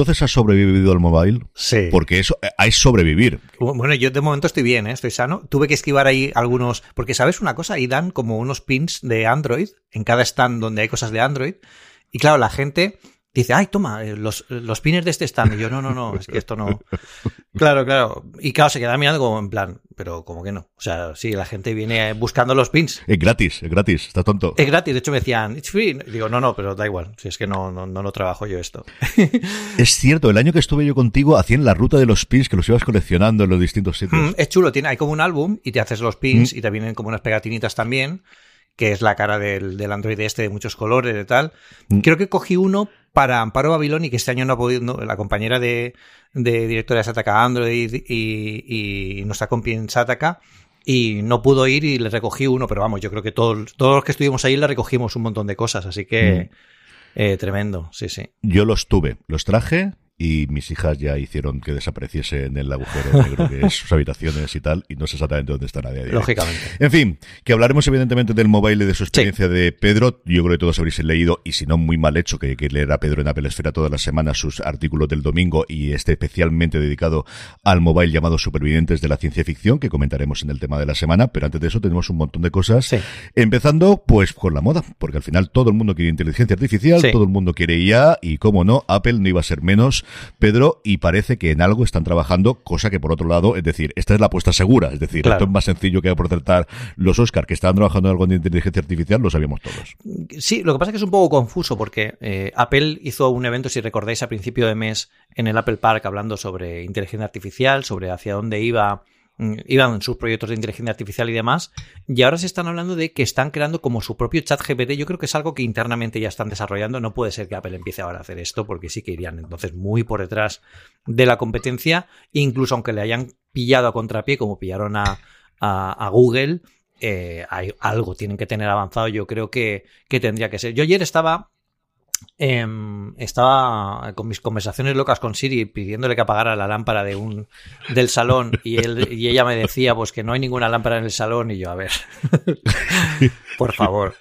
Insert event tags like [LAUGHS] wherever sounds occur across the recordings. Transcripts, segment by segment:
Entonces has sobrevivido al mobile. Sí. Porque eso hay sobrevivir. Bueno, yo de momento estoy bien, ¿eh? estoy sano. Tuve que esquivar ahí algunos. Porque, ¿sabes una cosa? Ahí dan como unos pins de Android en cada stand donde hay cosas de Android. Y claro, la gente dice, ay, toma, eh, los, los pines de este stand. Y yo, no, no, no, es que esto no. Claro, claro. Y claro, se queda mirando como en plan, pero como que no. O sea, sí, la gente viene buscando los pins. Es gratis, es gratis, está tonto. Es gratis, de hecho me decían, it's free. Y digo, no, no, pero da igual, si es que no, no, no lo trabajo yo esto. [LAUGHS] es cierto, el año que estuve yo contigo hacían la ruta de los pins que los ibas coleccionando en los distintos sitios. Mm, es chulo, tiene, hay como un álbum y te haces los pins mm. y te vienen como unas pegatinitas también que es la cara del, del Android este de muchos colores y tal. Mm. Creo que cogí uno para Amparo Babiloni, que este año no ha podido, la compañera de, de directora de Sataka Android y, y nuestra compi en Sataka, y no pudo ir y le recogí uno, pero vamos, yo creo que todos, todos los que estuvimos ahí le recogimos un montón de cosas, así que mm. eh, tremendo, sí, sí. Yo los tuve, los traje, y mis hijas ya hicieron que desapareciese en el agujero negro que es sus habitaciones y tal, y no sé exactamente dónde de hoy. Lógicamente. En fin, que hablaremos evidentemente del mobile y de su experiencia de Pedro. Yo creo que todos habréis leído, y si no, muy mal hecho, que, que leer a Pedro en Apple Esfera todas las semanas sus artículos del domingo y este especialmente dedicado al mobile llamado Supervivientes de la Ciencia Ficción, que comentaremos en el tema de la semana, pero antes de eso tenemos un montón de cosas. Empezando, pues, con la moda, porque al final todo el mundo quiere inteligencia artificial, todo el mundo quiere IA, y como no, Apple no iba a ser menos Pedro, y parece que en algo están trabajando, cosa que por otro lado, es decir, esta es la apuesta segura, es decir, esto es más sencillo que protestar los Oscar que estaban trabajando en algo de inteligencia artificial, lo sabíamos todos. Sí, lo que pasa es que es un poco confuso porque eh, Apple hizo un evento, si recordáis, a principio de mes en el Apple Park hablando sobre inteligencia artificial, sobre hacia dónde iba iban sus proyectos de inteligencia artificial y demás, y ahora se están hablando de que están creando como su propio chat GPT. Yo creo que es algo que internamente ya están desarrollando. No puede ser que Apple empiece ahora a hacer esto, porque sí que irían entonces muy por detrás de la competencia, incluso aunque le hayan pillado a contrapié, como pillaron a, a, Google. Eh, hay, algo tienen que tener avanzado, yo creo que, que tendría que ser. Yo ayer estaba Em, estaba con mis conversaciones locas con Siri pidiéndole que apagara la lámpara de un del salón y él y ella me decía pues que no hay ninguna lámpara en el salón y yo a ver [LAUGHS] por favor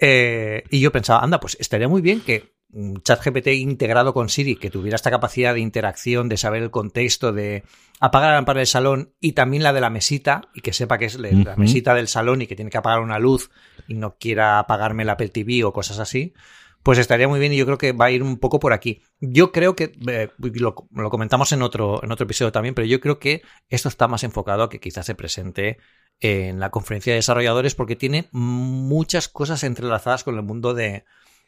eh, y yo pensaba anda pues estaría muy bien que ChatGPT integrado con Siri que tuviera esta capacidad de interacción de saber el contexto de apagar la lámpara del salón y también la de la mesita y que sepa que es la mesita del salón y que tiene que apagar una luz y no quiera apagarme la Apple TV o cosas así pues estaría muy bien y yo creo que va a ir un poco por aquí. Yo creo que, eh, lo, comentamos en otro, en otro episodio también, pero yo creo que esto está más enfocado a que quizás se presente en la conferencia de desarrolladores porque tiene muchas cosas entrelazadas con el mundo de,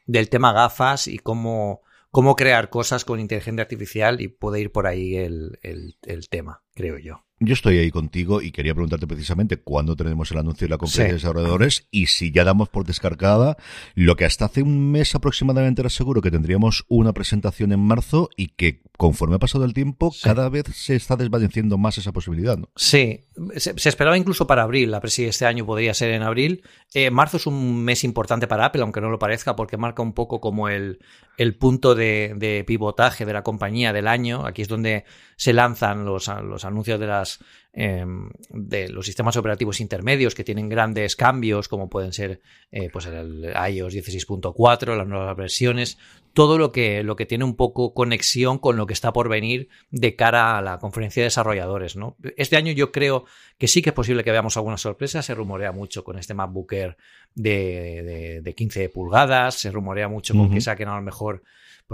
del tema gafas y cómo, cómo crear cosas con inteligencia artificial y puede ir por ahí el, el tema, creo yo. Yo estoy ahí contigo y quería preguntarte precisamente cuándo tenemos el anuncio de la conferencia de desarrolladores y si ya damos por descargada lo que hasta hace un mes aproximadamente era seguro que tendríamos una presentación en marzo y que conforme ha pasado el tiempo cada vez se está desvaneciendo más esa posibilidad. ¿no? Sí, se, esperaba incluso para abril, a ver si este año podría ser en abril. Eh, marzo es un mes importante para Apple, aunque no lo parezca, porque marca un poco como el, el punto de, de pivotaje de la compañía del año. Aquí es donde se lanzan los, los anuncios de las Em, de los sistemas operativos intermedios que tienen grandes cambios, como pueden ser eh, pues el iOS 16.4, las nuevas versiones, todo lo que, lo que tiene un poco conexión con lo que está por venir de cara a la conferencia de desarrolladores. ¿no? Este año yo creo que sí que es posible que veamos alguna sorpresa, se rumorea mucho con este MacBook Air de, de, 15 pulgadas, se rumorea mucho con que saquen a lo mejor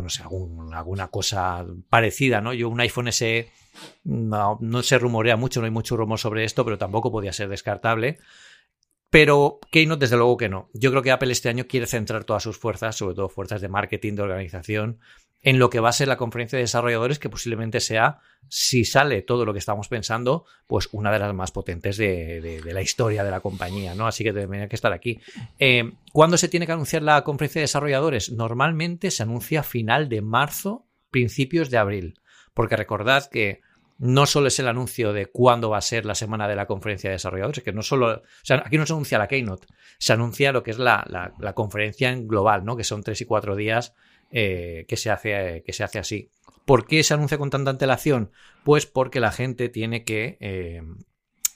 no sé, alguna cosa parecida, ¿no? Yo un iPhone SE no, se rumorea mucho, no hay mucho rumor sobre esto, pero tampoco podía ser descartable. Pero Keynote, desde luego que no. Yo creo que Apple este año quiere centrar todas sus fuerzas, sobre todo fuerzas de marketing, de organización, en lo que va a ser la conferencia de desarrolladores, que posiblemente sea, si sale todo lo que estamos pensando, pues una de las más potentes de, la historia de la compañía, ¿no? Así que tendría que estar aquí. Eh, ¿Cuándo se tiene que anunciar la conferencia de desarrolladores? Normalmente se anuncia final de marzo, principios de abril. Porque recordad que no solo es el anuncio de cuándo va a ser la semana de la conferencia de desarrolladores, que no solo, o sea, aquí no se anuncia la keynote, se anuncia lo que es la, la, conferencia en global, ¿no? Que son tres y cuatro días eh, que, se hace, que se hace así. ¿Por qué se anuncia con tanta antelación? Pues porque la gente tiene que eh,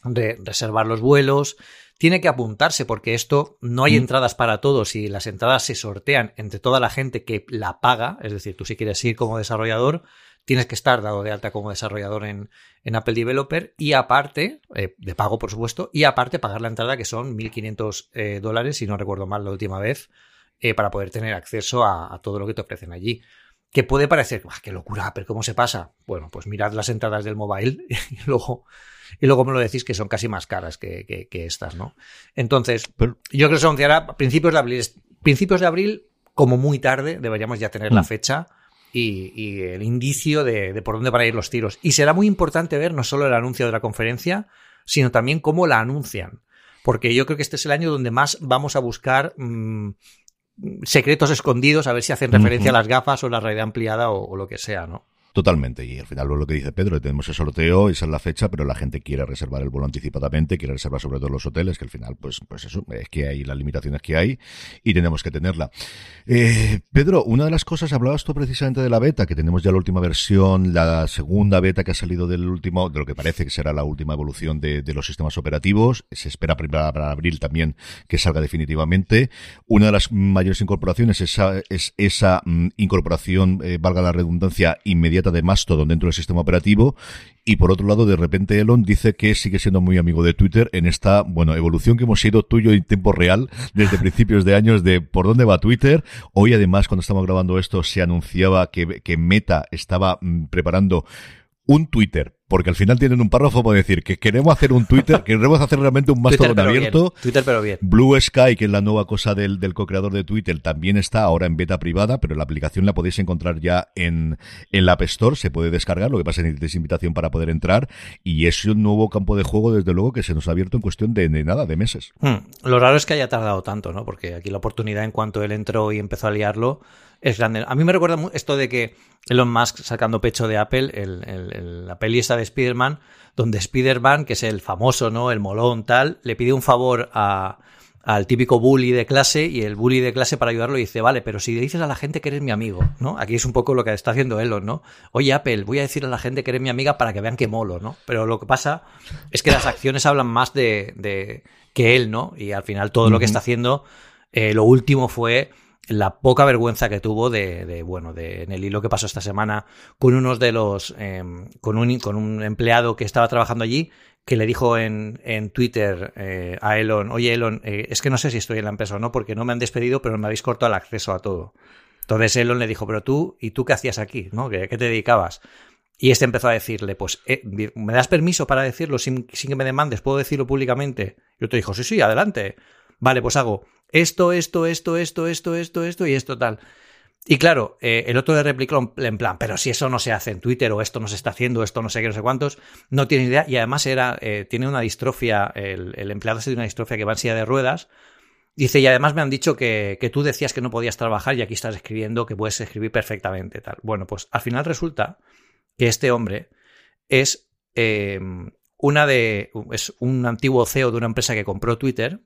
reservar los vuelos, tiene que apuntarse porque esto no hay mm. entradas para todos y las entradas se sortean entre toda la gente que la paga, es decir, tú si quieres ir como desarrollador, tienes que estar dado de alta como desarrollador en, Apple Developer y aparte, eh, de pago por supuesto, y aparte pagar la entrada que son 1.500 eh, dólares, si no recuerdo mal la última vez, eh, para poder tener acceso a, todo lo que te ofrecen allí. Que puede parecer, qué locura, pero ¿cómo se pasa? Bueno, pues mirad las entradas del mobile [LAUGHS] y luego y luego me lo decís que son casi más caras que, estas, ¿no? Entonces, yo creo que se anunciará a principios de abril. Principios de abril, como muy tarde, deberíamos ya tener la mm. fecha y, el indicio de, por dónde van a ir los tiros. Y será muy importante ver no solo el anuncio de la conferencia, sino también cómo la anuncian. Porque yo creo que este es el año donde más vamos a buscar mm, secretos escondidos, a ver si hacen referencia a las gafas o la realidad ampliada o lo que sea, ¿no? Totalmente. Y al final lo que dice Pedro, tenemos el sorteo, esa es la fecha, pero la gente quiere reservar el vuelo anticipadamente, quiere reservar sobre todo los hoteles, que al final, pues, pues eso, es que hay las limitaciones que hay y tenemos que tenerla. Eh, Pedro, una de las cosas, hablabas tú precisamente de la beta, que tenemos ya la última versión, la segunda beta que ha salido del último, de lo que parece que será la última evolución de, los sistemas operativos. Se espera para, abril también que salga definitivamente. Una de las mayores incorporaciones es esa, es esa mm, incorporación, eh, valga la redundancia, inmediata de Mastodon dentro del sistema operativo y por otro lado de repente Elon dice que sigue siendo muy amigo de Twitter en esta, bueno, evolución que hemos sido tuyo en tiempo real desde [LAUGHS] principios de años de por dónde va Twitter. Hoy además cuando estamos grabando esto se anunciaba que, que Meta estaba mm, preparando un Twitter porque al final tienen un párrafo para decir que queremos hacer un Twitter, que [LAUGHS] queremos hacer realmente un Mastodon abierto. Twitter, pero bien. Blue Sky, que es la nueva cosa del, del co-creador de Twitter, también está ahora en beta privada, pero la aplicación la podéis encontrar ya en, en la App Store, se puede descargar, lo que pasa es que necesitáis invitación para poder entrar, y es un nuevo campo de juego, desde luego, que se nos ha abierto en cuestión de, nada, de meses. Hmm. Lo raro es que haya tardado tanto, ¿no? Porque aquí la oportunidad, en cuanto él entró y empezó a liarlo, es grande. A mí me recuerda esto de que Elon Musk sacando pecho de Apple, el, la peli esta de Spider-Man, donde Spider-Man, que es el famoso, ¿no? El molón, tal, le pide un favor a, al típico bully de clase y el bully de clase para ayudarlo dice, vale, pero si dices a la gente que eres mi amigo, ¿no? Aquí es un poco lo que está haciendo Elon, ¿no? Oye, Apple, voy a decir a la gente que eres mi amiga para que vean que molo, ¿no? Pero lo que pasa es que las acciones hablan más de, de que él, ¿no? Y al final todo lo que está haciendo, eh, lo último fue la poca vergüenza que tuvo de, bueno, de, en el hilo que pasó esta semana con unos de los, em, con, un, con un empleado que estaba trabajando allí, que le dijo en, en Twitter eh, a Elon, oye Elon, eh, es que no sé si estoy en la empresa o no, porque no me han despedido, pero me habéis cortado el acceso a todo. Entonces Elon le dijo, pero tú, ¿y tú qué hacías aquí? ¿No? ¿Qué, te dedicabas? Y este empezó a decirle, pues, eh, ¿me das permiso para decirlo sin, sin, que me demandes? ¿Puedo decirlo públicamente? Y otro dijo, sí, sí, adelante. Vale, pues hago esto, esto, esto, esto, esto, esto, esto y esto tal. Y claro, eh, el otro le replicó en plan, pero si eso no se hace en Twitter o esto no se está haciendo, esto no sé qué, no sé cuántos, no tiene idea. Y además era, eh, tiene una distrofia, el, empleado tiene una distrofia que va en silla de ruedas. Dice, y además me han dicho que, que, tú decías que no podías trabajar y aquí estás escribiendo que puedes escribir perfectamente. Tal. Bueno, pues al final resulta que este hombre es, eh, una de, es un antiguo CEO de una empresa que compró Twitter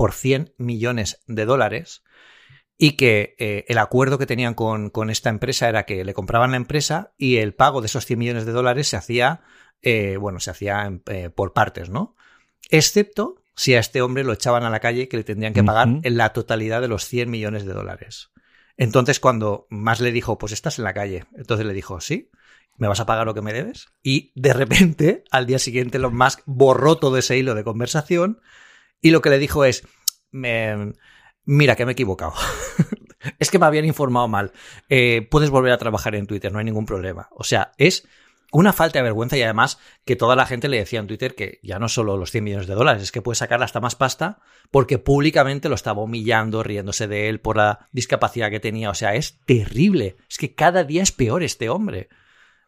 por 100 millones de dólares y que eh, el acuerdo que tenían con, esta empresa era que le compraban la empresa y el pago de esos 100 millones de dólares se hacía, eh, bueno, se hacía eh, por partes, ¿no? Excepto si a este hombre lo echaban a la calle que le tendrían que pagar en la totalidad de los 100 millones de dólares. Entonces, cuando más le dijo, pues estás en la calle, entonces le dijo, sí, ¿me vas a pagar lo que me debes? Y de repente, al día siguiente, Elon Musk borró todo ese hilo de conversación y lo que le dijo es, mira que me he equivocado. [LAUGHS] es que me habían informado mal. Eh, puedes volver a trabajar en Twitter, no hay ningún problema. O sea, es una falta de vergüenza y además que toda la gente le decía en Twitter que ya no solo los 100 millones de dólares, es que puede sacar hasta más pasta porque públicamente lo estaba humillando, riéndose de él por la discapacidad que tenía. O sea, es terrible. Es que cada día es peor este hombre.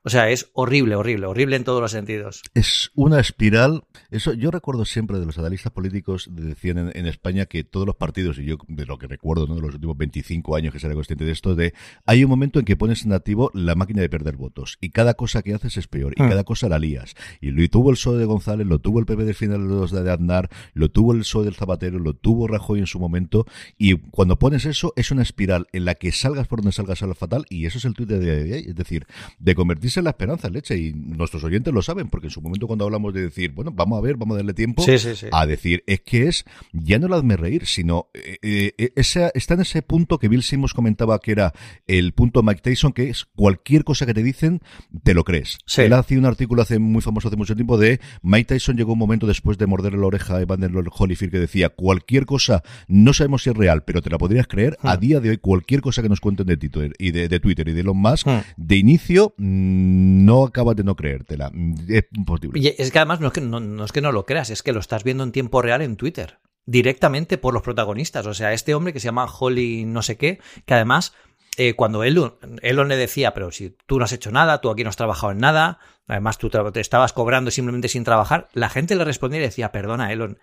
O sea, es horrible, horrible, horrible en todos los sentidos. Es una espiral. Eso yo recuerdo siempre de los analistas políticos decían en, España que todos los partidos y yo de lo que recuerdo, ¿no? de los últimos 25 años que seré consciente de esto de hay un momento en que pones en activo la máquina de perder votos y cada cosa que haces es peor y mm. cada cosa la lías. Y lo tuvo el PSOE de González, lo tuvo el PP del final de los de Aznar, lo tuvo el PSOE del Zapatero, lo tuvo Rajoy en su momento y cuando pones eso es una espiral en la que salgas por donde salgas a lo fatal y eso es el tuit de, es decir, de convertirse es la esperanza, leche, y nuestros oyentes lo saben, porque en su momento cuando hablamos de decir, bueno, vamos a ver, vamos a darle tiempo a decir, es que es, ya no la hazme reír, sino, eh, eh, está en ese punto que Bill Simmons comentaba que era el punto Mike Tyson, que es cualquier cosa que te dicen, te lo crees. Él hacía un artículo hace muy famoso hace mucho tiempo de Mike Tyson llegó un momento después de morderle la oreja a Evander Holyfield que decía, cualquier cosa, no sabemos si es real, pero te la podrías creer, a hmm. día de hoy cualquier cosa que nos cuenten de Twitter y de, Twitter y de Elon Musk, hmm. de inicio, mm, no acabas de no creértela. Es imposible. Es que además no es que no, es que no lo creas, es que lo estás viendo en tiempo real en Twitter directamente por los protagonistas. O sea, este hombre que se llama Holly no sé qué, que además eh, cuando Elon, Elon le decía, pero si tú no has hecho nada, tú aquí no has trabajado en nada, además tú te estabas cobrando simplemente sin trabajar, la gente le respondía y decía, perdona Elon,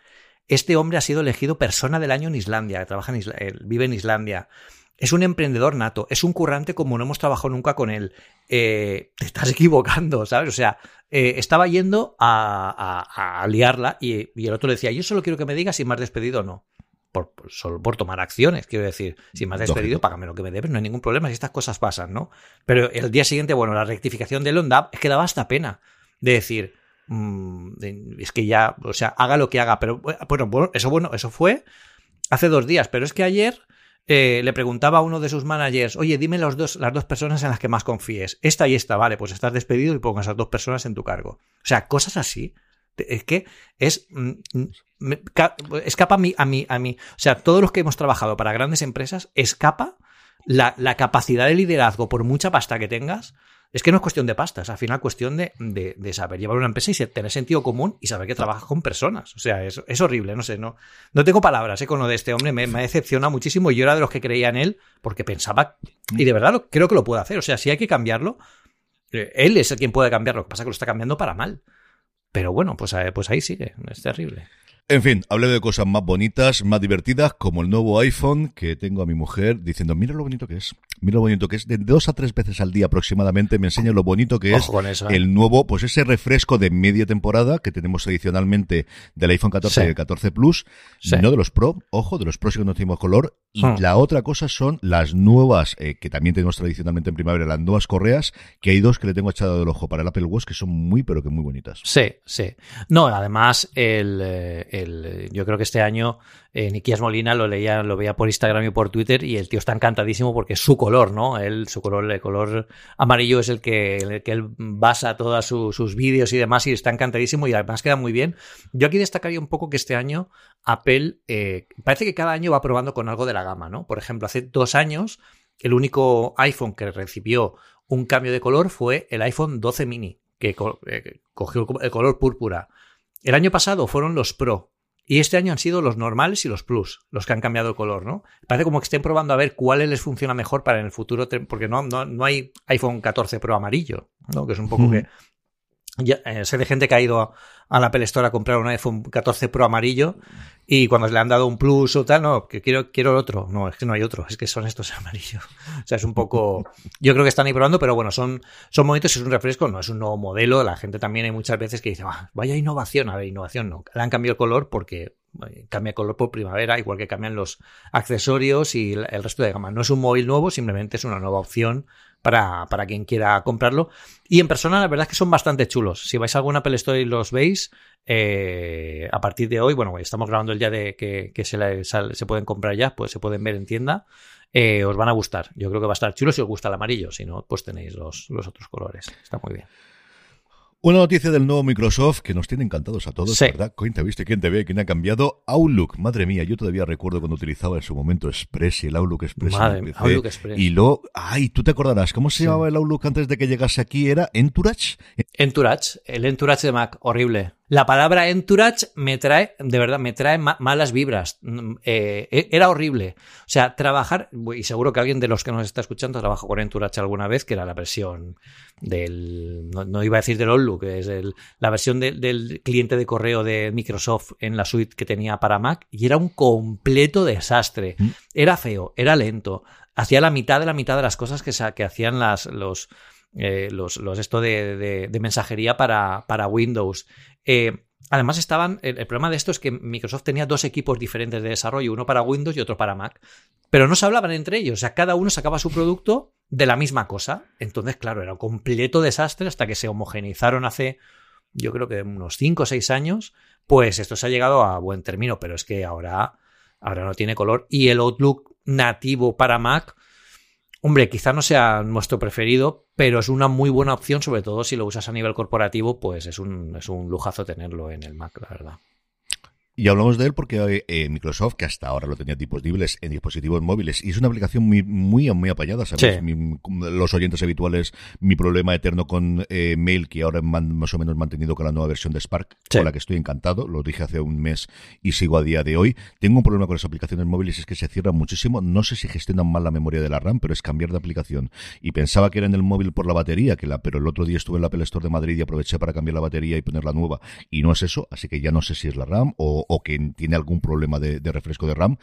este hombre ha sido elegido persona del año en Islandia, trabaja en eh, vive en Islandia. Es un emprendedor nato, es un currante como no hemos trabajado nunca con él. Eh, te estás [LAUGHS] equivocando, ¿sabes? O sea, estaba yendo a, liarla y, y, el otro le decía, yo solo quiero que me digas si me has despedido o no por, solo por tomar acciones. Quiero decir, si me has despedido, págame lo que me debes, no hay ningún problema si estas cosas pasan, ¿no? Pero el día siguiente, bueno, la rectificación de Londap es que daba hasta pena de decir, mm, es que ya, o sea, haga lo que haga, pero bueno, eso bueno, eso fue hace dos días, pero es que ayer eh, le preguntaba a uno de sus managers, oye, dime dos, las dos personas en las que más confíes, esta y esta, vale, pues estás despedido y pongo esas dos personas en tu cargo. O sea, cosas así es que es mm, mm, escapa a mí, a mí, a mí. O sea, todos los que hemos trabajado para grandes empresas, escapa la, capacidad de liderazgo, por mucha pasta que tengas. Es que no es cuestión de pasta, es al final cuestión de, saber llevar una empresa y tener sentido común y saber que trabajas con personas. O sea, es, es horrible, no sé, no, no tengo palabras ¿eh? con lo de este hombre, me, me decepciona muchísimo. Yo era de los que creía en él porque pensaba, y de verdad creo que lo puede hacer. O sea, si hay que cambiarlo, eh, él es el quien puede cambiarlo, lo que pasa es que lo está cambiando para mal. Pero bueno, pues, eh, pues ahí sigue, es terrible. En fin, hablé de cosas más bonitas, más divertidas, como el nuevo iPhone que tengo a mi mujer diciendo, mira lo bonito que es, mira lo bonito que es. De dos a tres veces al día aproximadamente me enseña lo bonito que es ¿eh? el nuevo, pues ese refresco de media temporada que tenemos adicionalmente del iPhone 14 y el 14 Plus, no de los Pro, ojo, de los Pro sí que no tenemos color. Y hmm. la otra cosa son las nuevas, eh, que también tenemos tradicionalmente en primavera, las nuevas correas, que hay dos que le tengo echado del ojo para el Apple Watch que son muy, pero que muy bonitas. Sí, sí. No, además, el eh, yo creo que este año eh, Nikias Molina lo leía, lo veía por Instagram y por Twitter y el tío está encantadísimo porque es su color, ¿no? Él, su color, el color amarillo es el que, el que él basa todos sus vídeos y demás y está encantadísimo y además queda muy bien. Yo aquí destacaría un poco que este año Apple eh, parece que cada año va probando con algo de la gama, ¿no? Por ejemplo, hace dos años el único iPhone que recibió un cambio de color fue el iPhone 12 mini, que eh, cogió el color púrpura. El año pasado fueron los Pro, y este año han sido los normales y los plus, los que han cambiado el color, ¿no? Parece como que estén probando a ver cuáles les funciona mejor para en el futuro, porque no, no, no hay iPhone 14 Pro amarillo, ¿no? Que es un poco que ya, eh, sé de gente que ha ido a la Apple Store a comprar un iPhone 14 Pro amarillo y cuando le han dado un plus o tal, no, que quiero, quiero el otro. No, es que no hay otro, es que son estos [LAUGHS] amarillos. O sea, es un poco. Yo creo que están ahí probando, pero bueno, son, son momentos, es un refresco, no es un nuevo modelo. La gente también hay muchas veces que dice, ah, vaya innovación. A ver, innovación no. Le han cambiado el color porque cambia color por primavera, igual que cambian los accesorios y el resto de gama. No es un móvil nuevo, simplemente es una nueva opción para, para quien quiera comprarlo. Y en persona, la verdad es que son bastante chulos. Si vais a alguna Apple Store y los veis, eh, a partir de hoy, bueno, estamos grabando el día de que, se, se pueden comprar ya, pues se pueden ver en tienda. Eh, os van a gustar. Yo creo que va a estar chulo si os gusta el amarillo. Si no, pues tenéis los, los otros colores. Está muy bien. Una noticia del nuevo Microsoft que nos tiene encantados a todos, ¿verdad? ¿Quién te viste? ¿Quién te ve? ¿Quién ha cambiado? Outlook. Madre mía, yo todavía recuerdo cuando utilizaba en su momento Express y el Outlook Express. Madre, Outlook Express. Y lo, ay, tú te acordarás, ¿cómo se llamaba el Outlook antes de que llegase aquí? ¿Era Entourage? Entourage, el Entourage de Mac, horrible. La palabra entourage me trae, de verdad, me trae malas vibras. Mm, eh, e-, era horrible. O sea, trabajar, y seguro que alguien de los que nos está escuchando trabajó con entourage alguna vez, que era la versión del, no, iba a decir del Outlook, es el, la versión del cliente de correo de Microsoft en la suite que tenía para Mac, y era un completo desastre. Mm. Era feo, era lento, hacía la mitad de la mitad de las cosas que, que hacían las, los eh, los, esto de, de, mensajería para, para Windows. Eh, además estaban, el, problema de esto es que Microsoft tenía dos equipos diferentes de desarrollo, uno para Windows y otro para Mac, pero no se hablaban entre ellos, o sea, cada uno sacaba su producto de la misma cosa. Entonces, claro, era un completo desastre hasta que se homogenizaron hace, yo creo que unos 5 o 6 años. Pues esto se ha llegado a buen término, pero es que ahora, ahora no tiene color. Y el Outlook nativo para Mac, hombre, quizá no sea nuestro preferido, pero es una muy buena opción, sobre todo si lo usas a nivel corporativo, pues es un, es un lujazo tenerlo en el Mac, la verdad. Y hablamos de él porque eh, Microsoft, que hasta ahora lo tenía disponibles en dispositivos móviles, y es una aplicación muy, muy, muy apañada, ¿sabes? los oyentes habituales, mi problema eterno con eh, Mail, que ahora más o menos mantenido con la nueva versión de Spark, con la que estoy encantado, lo dije hace un mes y sigo a día de hoy. Tengo un problema con las aplicaciones móviles, es que se cierran muchísimo. No sé si gestionan mal la memoria de la RAM, pero es cambiar de aplicación. Y pensaba que era en el móvil por la batería, que la, pero el otro día estuve en la Apple Store de Madrid y aproveché para cambiar la batería y poner la nueva. Y no es eso, así que ya no sé si es la RAM o o que tiene algún problema de, refresco de RAM.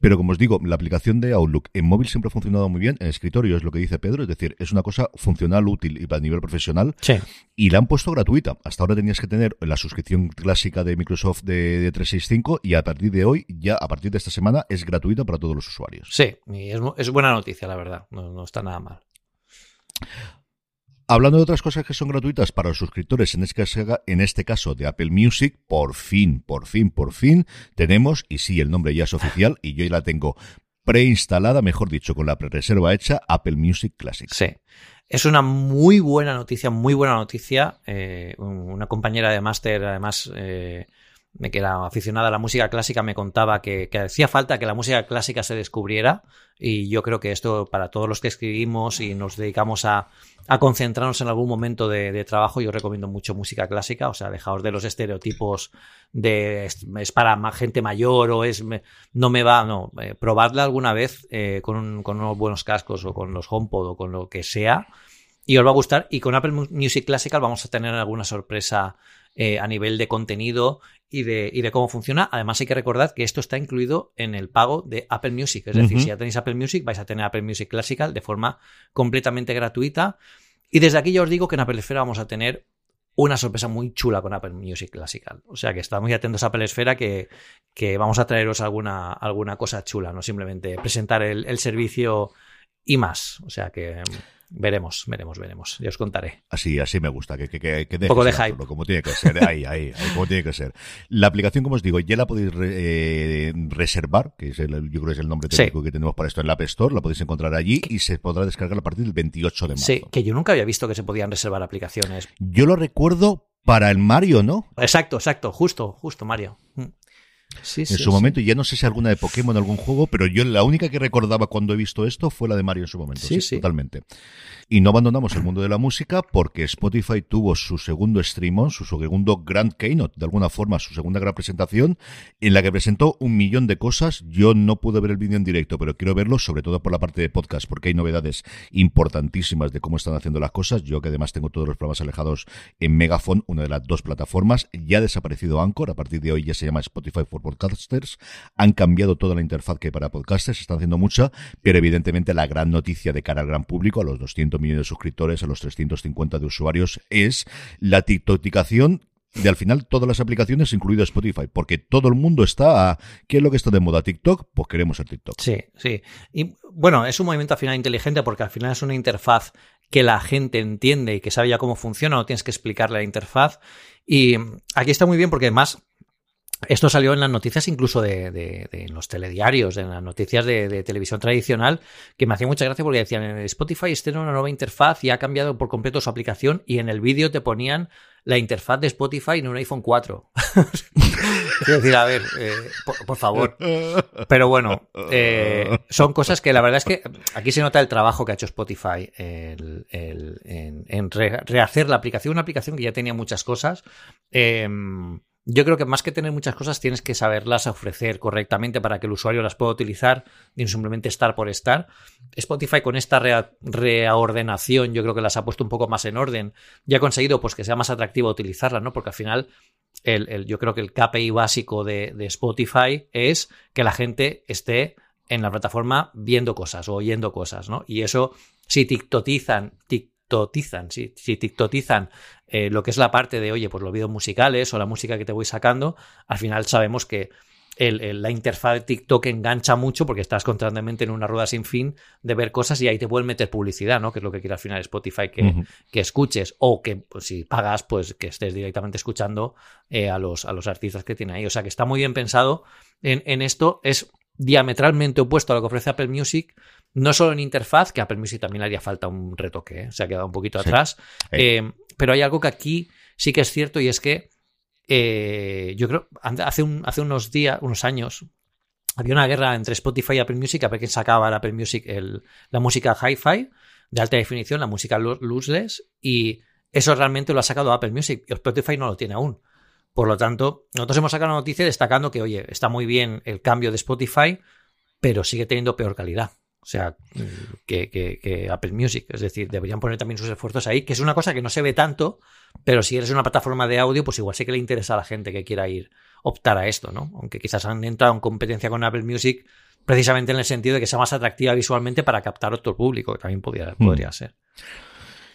Pero como os digo, la aplicación de Outlook en móvil siempre ha funcionado muy bien. En escritorio es lo que dice Pedro, es decir, es una cosa funcional, útil y a nivel profesional. Y la han puesto gratuita. Hasta ahora tenías que tener la suscripción clásica de Microsoft de, 365 y a partir de hoy, ya a partir de esta semana, es gratuita para todos los usuarios. Sí, y es, buena noticia, la verdad. no está nada mal. Hablando de otras cosas que son gratuitas para los suscriptores, en este, caso, en este caso de Apple Music, por fin, por fin, por fin, tenemos, y sí, el nombre ya es oficial, y yo ya la tengo preinstalada, mejor dicho, con la pre-reserva hecha, Apple Music Classic. Sí. Es una muy buena noticia, muy buena noticia. Eh, una compañera de máster, además, eh, que era aficionada a la música clásica, me contaba que, hacía falta que la música clásica se descubriera y yo creo que esto para todos los que escribimos y nos dedicamos a, concentrarnos en algún momento de, trabajo, yo recomiendo mucho música clásica, o sea, dejaos de los estereotipos de es, para gente mayor o es no me va, no, eh, probadla alguna vez eh, con, con unos buenos cascos o con los HomePod o con lo que sea y os va a gustar y con Apple Music Classical vamos a tener alguna sorpresa eh, a nivel de contenido y de, y de, cómo funciona. Además, hay que recordar que esto está incluido en el pago de Apple Music. Es decir, si ya tenéis Apple Music, vais a tener Apple Music Classical de forma completamente gratuita. Y desde aquí ya os digo que en Apple Esfera vamos a tener una sorpresa muy chula con Apple Music Classical. O sea que estad muy atentos a Apple Esfera que, que vamos a traeros alguna, alguna cosa chula, no simplemente presentar el, el servicio y más. O sea que Veremos, veremos, veremos. Ya os contaré. Así, así me gusta, que, que, poco de hype. Como tiene que ser, ahí, ahí, ahí, como tiene que ser. La aplicación, como os digo, ya la podéis eh, reservar, que es el, yo creo que es el nombre técnico que tenemos para esto en la App Store, la podéis encontrar allí y se podrá descargar a partir del 28 de marzo. Sí, que yo nunca había visto que se podían reservar aplicaciones. Yo lo recuerdo para el Mario, ¿no? Exacto, exacto, justo, justo Mario. Sí, en su momento, y ya no sé si alguna de Pokémon, algún juego, pero yo la única que recordaba cuando he visto esto fue la de Mario en su momento. Sí, sí, totalmente. Y no abandonamos el mundo de la música porque Spotify tuvo su segundo stream su segundo Grand Keynote, de alguna forma, su segunda gran presentación, en la que presentó un millón de cosas. Yo no pude ver el vídeo en directo, pero quiero verlo, sobre todo por la parte de podcast, porque hay novedades importantísimas de cómo están haciendo las cosas. Yo que además tengo todos los programas alejados en Megafon, una de las dos plataformas, ya ha desaparecido Anchor, a partir de hoy ya se llama Spotify for Podcasters. Han cambiado toda la interfaz que hay para podcasters, están haciendo mucha, pero evidentemente la gran noticia de cara al gran público, a los 200 millones de suscriptores, a los 350 de usuarios, es la TikTokización de al final todas las aplicaciones, incluido Spotify, porque todo el mundo está a ¿qué es lo que está de moda? TikTok, pues queremos el TikTok. Sí, sí. Y bueno, es un movimiento al final inteligente porque al final es una interfaz que la gente entiende y que sabe ya cómo funciona, no tienes que explicarle la interfaz. Y aquí está muy bien porque además esto salió en las noticias incluso de, de, los telediarios, en las noticias de, televisión tradicional, que me hacía mucha gracia porque decían, Spotify tiene una nueva interfaz y ha cambiado por completo su aplicación y en el vídeo te ponían la interfaz de Spotify en un iPhone 4. [LAUGHS] Quiero decir, a ver, eh, por, favor. Pero bueno, eh, son cosas que la verdad es que aquí se nota el trabajo que ha hecho Spotify en, rehacer la aplicación, una aplicación que ya tenía muchas cosas. Em, yo creo que más que tener muchas cosas tienes que saberlas ofrecer correctamente para que el usuario las pueda utilizar y no simplemente estar por estar. Spotify con esta reordenación yo creo que las ha puesto un poco más en orden y ha conseguido pues que sea más atractivo utilizarla, ¿no? Porque al final el, yo creo que el KPI básico de, Spotify es que la gente esté en la plataforma viendo cosas o oyendo cosas, ¿no? Y eso si tiktotizan, tiktotizan, si, si tiktotizan eh, lo que es la parte de, oye, pues los vídeos musicales o la música que te voy sacando, al final sabemos que la interfaz de TikTok engancha mucho porque estás constantemente en una rueda sin fin de ver cosas y ahí te pueden meter publicidad, ¿no? Que es lo que quiere al final Spotify que, que escuches o que pues, si pagas, pues que estés directamente escuchando eh, a, los, a los artistas que tiene ahí. O sea que está muy bien pensado en, en esto. Es diametralmente opuesto a lo que ofrece Apple Music, no solo en interfaz, que a Apple Music también le haría falta un retoque, ¿eh? se ha quedado un poquito atrás, eh, pero hay algo que aquí sí que es cierto y es que eh, yo creo, hace, un, hace unos días, unos años, había una guerra entre Spotify y Apple Music a ver quién sacaba el Apple Music el, la música hi-fi de alta definición, la música lossless, y eso realmente lo ha sacado Apple Music, y Spotify no lo tiene aún. Por lo tanto, nosotros hemos sacado una noticia destacando que, oye, está muy bien el cambio de Spotify, pero sigue teniendo peor calidad. O sea, que, Apple Music. Es decir, deberían poner también sus esfuerzos ahí, que es una cosa que no se ve tanto, pero si eres una plataforma de audio, pues igual sí que le interesa a la gente que quiera ir, optar a esto, ¿no? Aunque quizás han entrado en competencia con Apple Music precisamente en el sentido de que sea más atractiva visualmente para captar otro público, que también podría, hmm. podría ser.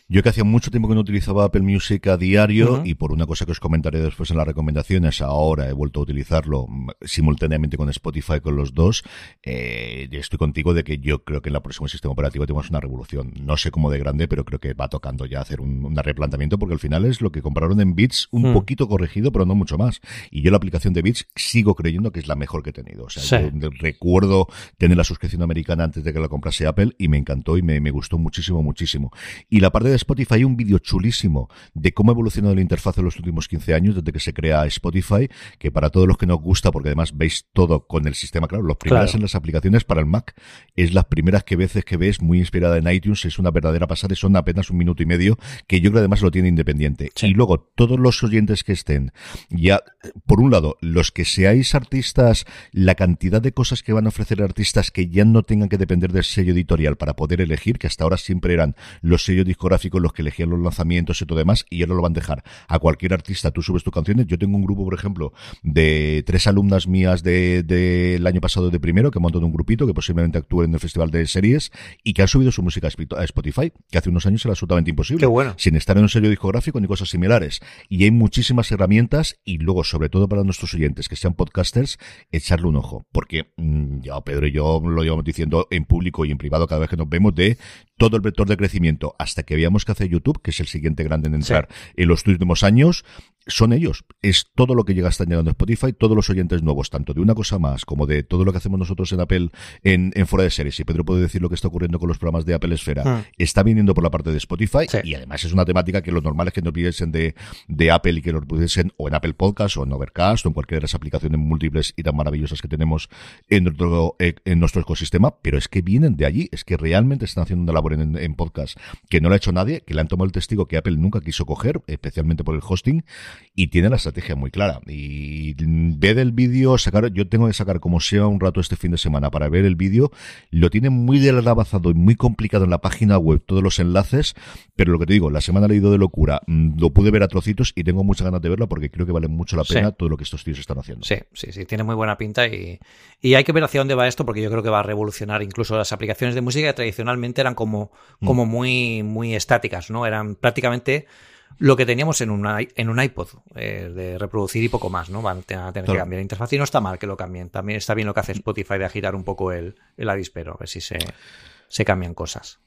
Yo que hacía mucho tiempo que no utilizaba Apple Music a diario y por una cosa que os comentaré después en las recomendaciones, ahora he vuelto a utilizarlo mm, simultáneamente con Spotify, con los dos. Eh, estoy contigo de que yo creo que en el próximo sistema operativo tenemos una revolución. No sé cómo de grande, pero creo que va tocando ya hacer un, un replanteamiento porque al final es lo que compraron en Bits un mm. poquito corregido, pero no mucho más. Y yo la aplicación de Bits sigo creyendo que es la mejor que he tenido. O sea, recuerdo tener la suscripción americana antes de que la comprase Apple y me encantó y me, me gustó muchísimo, muchísimo. Y la parte de Spotify hay un vídeo chulísimo de cómo ha evolucionado la interfaz en los últimos 15 años, desde que se crea Spotify, que para todos los que nos gusta, porque además veis todo con el sistema, claro, los primeros en las aplicaciones para el Mac, es las primeras que veces que ves muy inspirada en iTunes, es una verdadera pasada, son apenas un minuto y medio, que yo creo además lo tiene independiente. Y luego, todos los oyentes que estén, ya, por un lado, los que seáis artistas, la cantidad de cosas que van a ofrecer artistas que ya no tengan que depender del sello editorial para poder elegir, que hasta ahora siempre eran los sellos discográficos los que elegían los lanzamientos y todo demás, y ahora lo van a dejar a cualquier artista. Tú subes tus canciones. Yo tengo un grupo, por ejemplo, de tres alumnas mías del de, año pasado de primero, que montado un grupito, que posiblemente actúen en el festival de series, y que han subido su música a Spotify, que hace unos años era absolutamente imposible. bueno. Sin estar en un sello discográfico ni cosas similares. Y hay muchísimas herramientas, y luego, sobre todo para nuestros oyentes que sean podcasters, echarle un ojo. Porque mm, ya Pedro y yo lo llevamos diciendo en público y en privado cada vez que nos vemos de todo el vector de crecimiento hasta que veamos que hace YouTube, que es el siguiente grande en entrar en los últimos años, son ellos. Es todo lo que llega estar llegando a Spotify, todos los oyentes nuevos, tanto de una cosa más como de todo lo que hacemos nosotros en Apple en, en fuera de series. Y Pedro puede decir lo que está ocurriendo con los programas de Apple Esfera. Hmm. Está viniendo por la parte de Spotify y además es una temática que lo normal es que nos pidiesen de, de Apple y que nos pudiesen o en Apple Podcast o en Overcast o en cualquiera de las aplicaciones múltiples y tan maravillosas que tenemos en nuestro, eh, en nuestro ecosistema, pero es que vienen de allí, es que realmente están haciendo una labor en, en podcast que no lo ha hecho nadie, que le han tomado el testigo que Apple nunca quiso coger, especialmente por el hosting y tiene la estrategia muy clara. Y ve del vídeo, sacar, yo tengo que sacar como sea un rato este fin de semana para ver el vídeo, lo tiene muy avanzado y muy complicado en la página web, todos los enlaces, pero lo que te digo, la semana leído de locura, mm, lo pude ver a trocitos y tengo muchas ganas de verlo porque creo que vale mucho la pena todo lo que estos tíos están haciendo. Sí, sí, sí, tiene muy buena pinta y, y hay que ver hacia dónde va esto porque yo creo que va a revolucionar incluso las aplicaciones de música que tradicionalmente eran como, como mm. muy, muy estáticas, ¿no? Eran prácticamente lo que teníamos en un, en un iPod, eh, de reproducir y poco más, ¿no? Van a tener que cambiar la interfaz y no está mal que lo cambien. También está bien lo que hace Spotify de agitar un poco el, el avispero, a ver si se, se cambian cosas.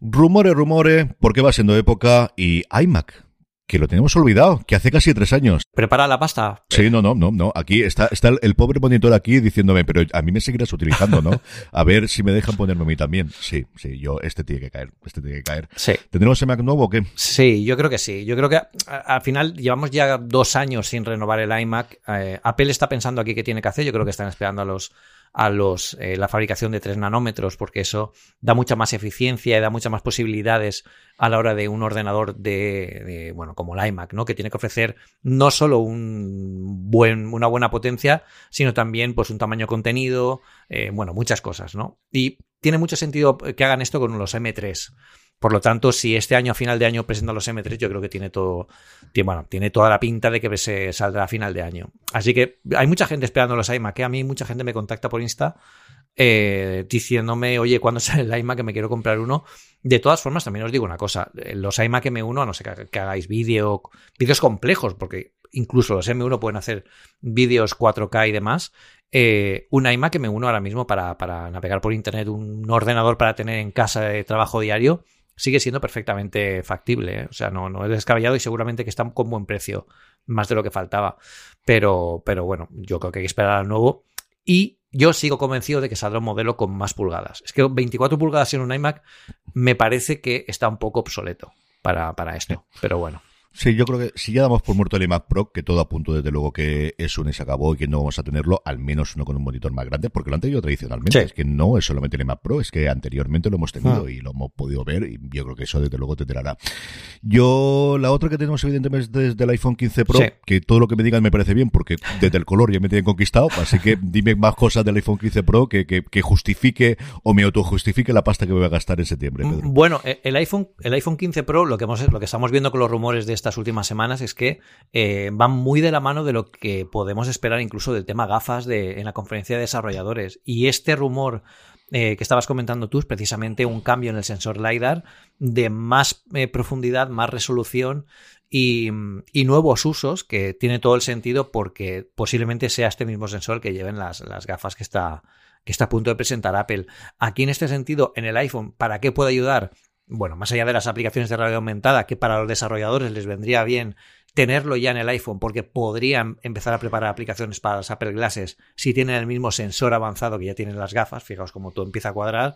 Rumores, rumores, porque va siendo época y iMac que lo tenemos olvidado, que hace casi tres años. Prepara la pasta. Sí, no, no, no, no. Aquí está, está el, pobre monitor aquí diciéndome, pero a mí me seguirás utilizando, ¿no? [LAUGHS] A ver si me dejan ponerme a mí también. Sí, sí, yo, este tiene que caer, este tiene que caer. Sí. ¿Tendremos el Mac nuevo o qué? Sí, yo creo que sí. Yo creo que al final llevamos ya dos años sin renovar el iMac. Eh, Apple está pensando aquí qué tiene que hacer. Yo creo que están esperando a los a los, eh, la fabricación de 3 nanómetros, porque eso da mucha más eficiencia y da muchas más posibilidades a la hora de un ordenador de, bueno, como el iMac, ¿no? Que tiene que ofrecer no solo un buen, una buena potencia, sino también, pues, un tamaño contenido, eh, bueno, muchas cosas, ¿no? Y tiene mucho sentido que hagan esto con los M3. Por lo tanto, si este año a final de año presentan los M3, yo creo que tiene todo, tiene, bueno, tiene toda la pinta de que se saldrá a final de año. Así que hay mucha gente esperando los iMac, que a mí mucha gente me contacta por Insta eh, diciéndome, oye, ¿cuándo [LAUGHS] sale el iMac que me quiero comprar uno? De todas formas, también os digo una cosa, los iMac M1, no sé que, hagáis vídeo, vídeos complejos, porque incluso los M1 pueden hacer vídeos 4K y demás. Eh, un iMac M1 ahora mismo para, para navegar por internet, un ordenador para tener en casa de trabajo diario, sigue siendo perfectamente factible. ¿eh? O sea, no, no es descabellado y seguramente que están con buen precio, más de lo que faltaba. Pero, pero bueno, yo creo que hay que esperar al nuevo. Y yo sigo convencido de que saldrá un modelo con más pulgadas. Es que 24 pulgadas en un iMac me parece que está un poco obsoleto para, para esto. Pero bueno. Sí, yo creo que si ya damos por muerto el iMac Pro, que todo apunta desde luego que es un y se acabó y que no vamos a tenerlo, al menos uno con un monitor más grande, porque lo han tenido tradicionalmente. Es que no es solamente el iMac Pro, es que anteriormente lo hemos tenido ah. y lo hemos podido ver y yo creo que eso desde luego te tirará. Yo, la otra que tenemos evidentemente es desde el iPhone 15 Pro, que todo lo que me digan me parece bien, porque desde el color ya me tienen conquistado, así que [LAUGHS] dime más cosas del iPhone 15 Pro que, que, justifique o me autojustifique la pasta que voy a gastar en septiembre. Bueno, el iPhone, el iPhone 15 Pro, lo que, hemos, lo que estamos viendo con los rumores de estas últimas semanas es que eh, van muy de la mano de lo que podemos esperar incluso del tema gafas de, en la conferencia de desarrolladores. Y este rumor eh, que estabas comentando tú es precisamente un cambio en el sensor LiDAR de más eh, profundidad, más resolución y, nuevos usos que tiene todo el sentido porque posiblemente sea este mismo sensor que lleven las, las gafas que está, que está a punto de presentar Apple. Aquí en este sentido, en el iPhone, ¿para qué puede ayudar? Bueno, más allá de las aplicaciones de realidad aumentada, que para los desarrolladores les vendría bien tenerlo ya en el iPhone porque podrían empezar a preparar aplicaciones para las Apple Glasses si tienen el mismo sensor avanzado que ya tienen las gafas, fijaos cómo todo empieza a cuadrar,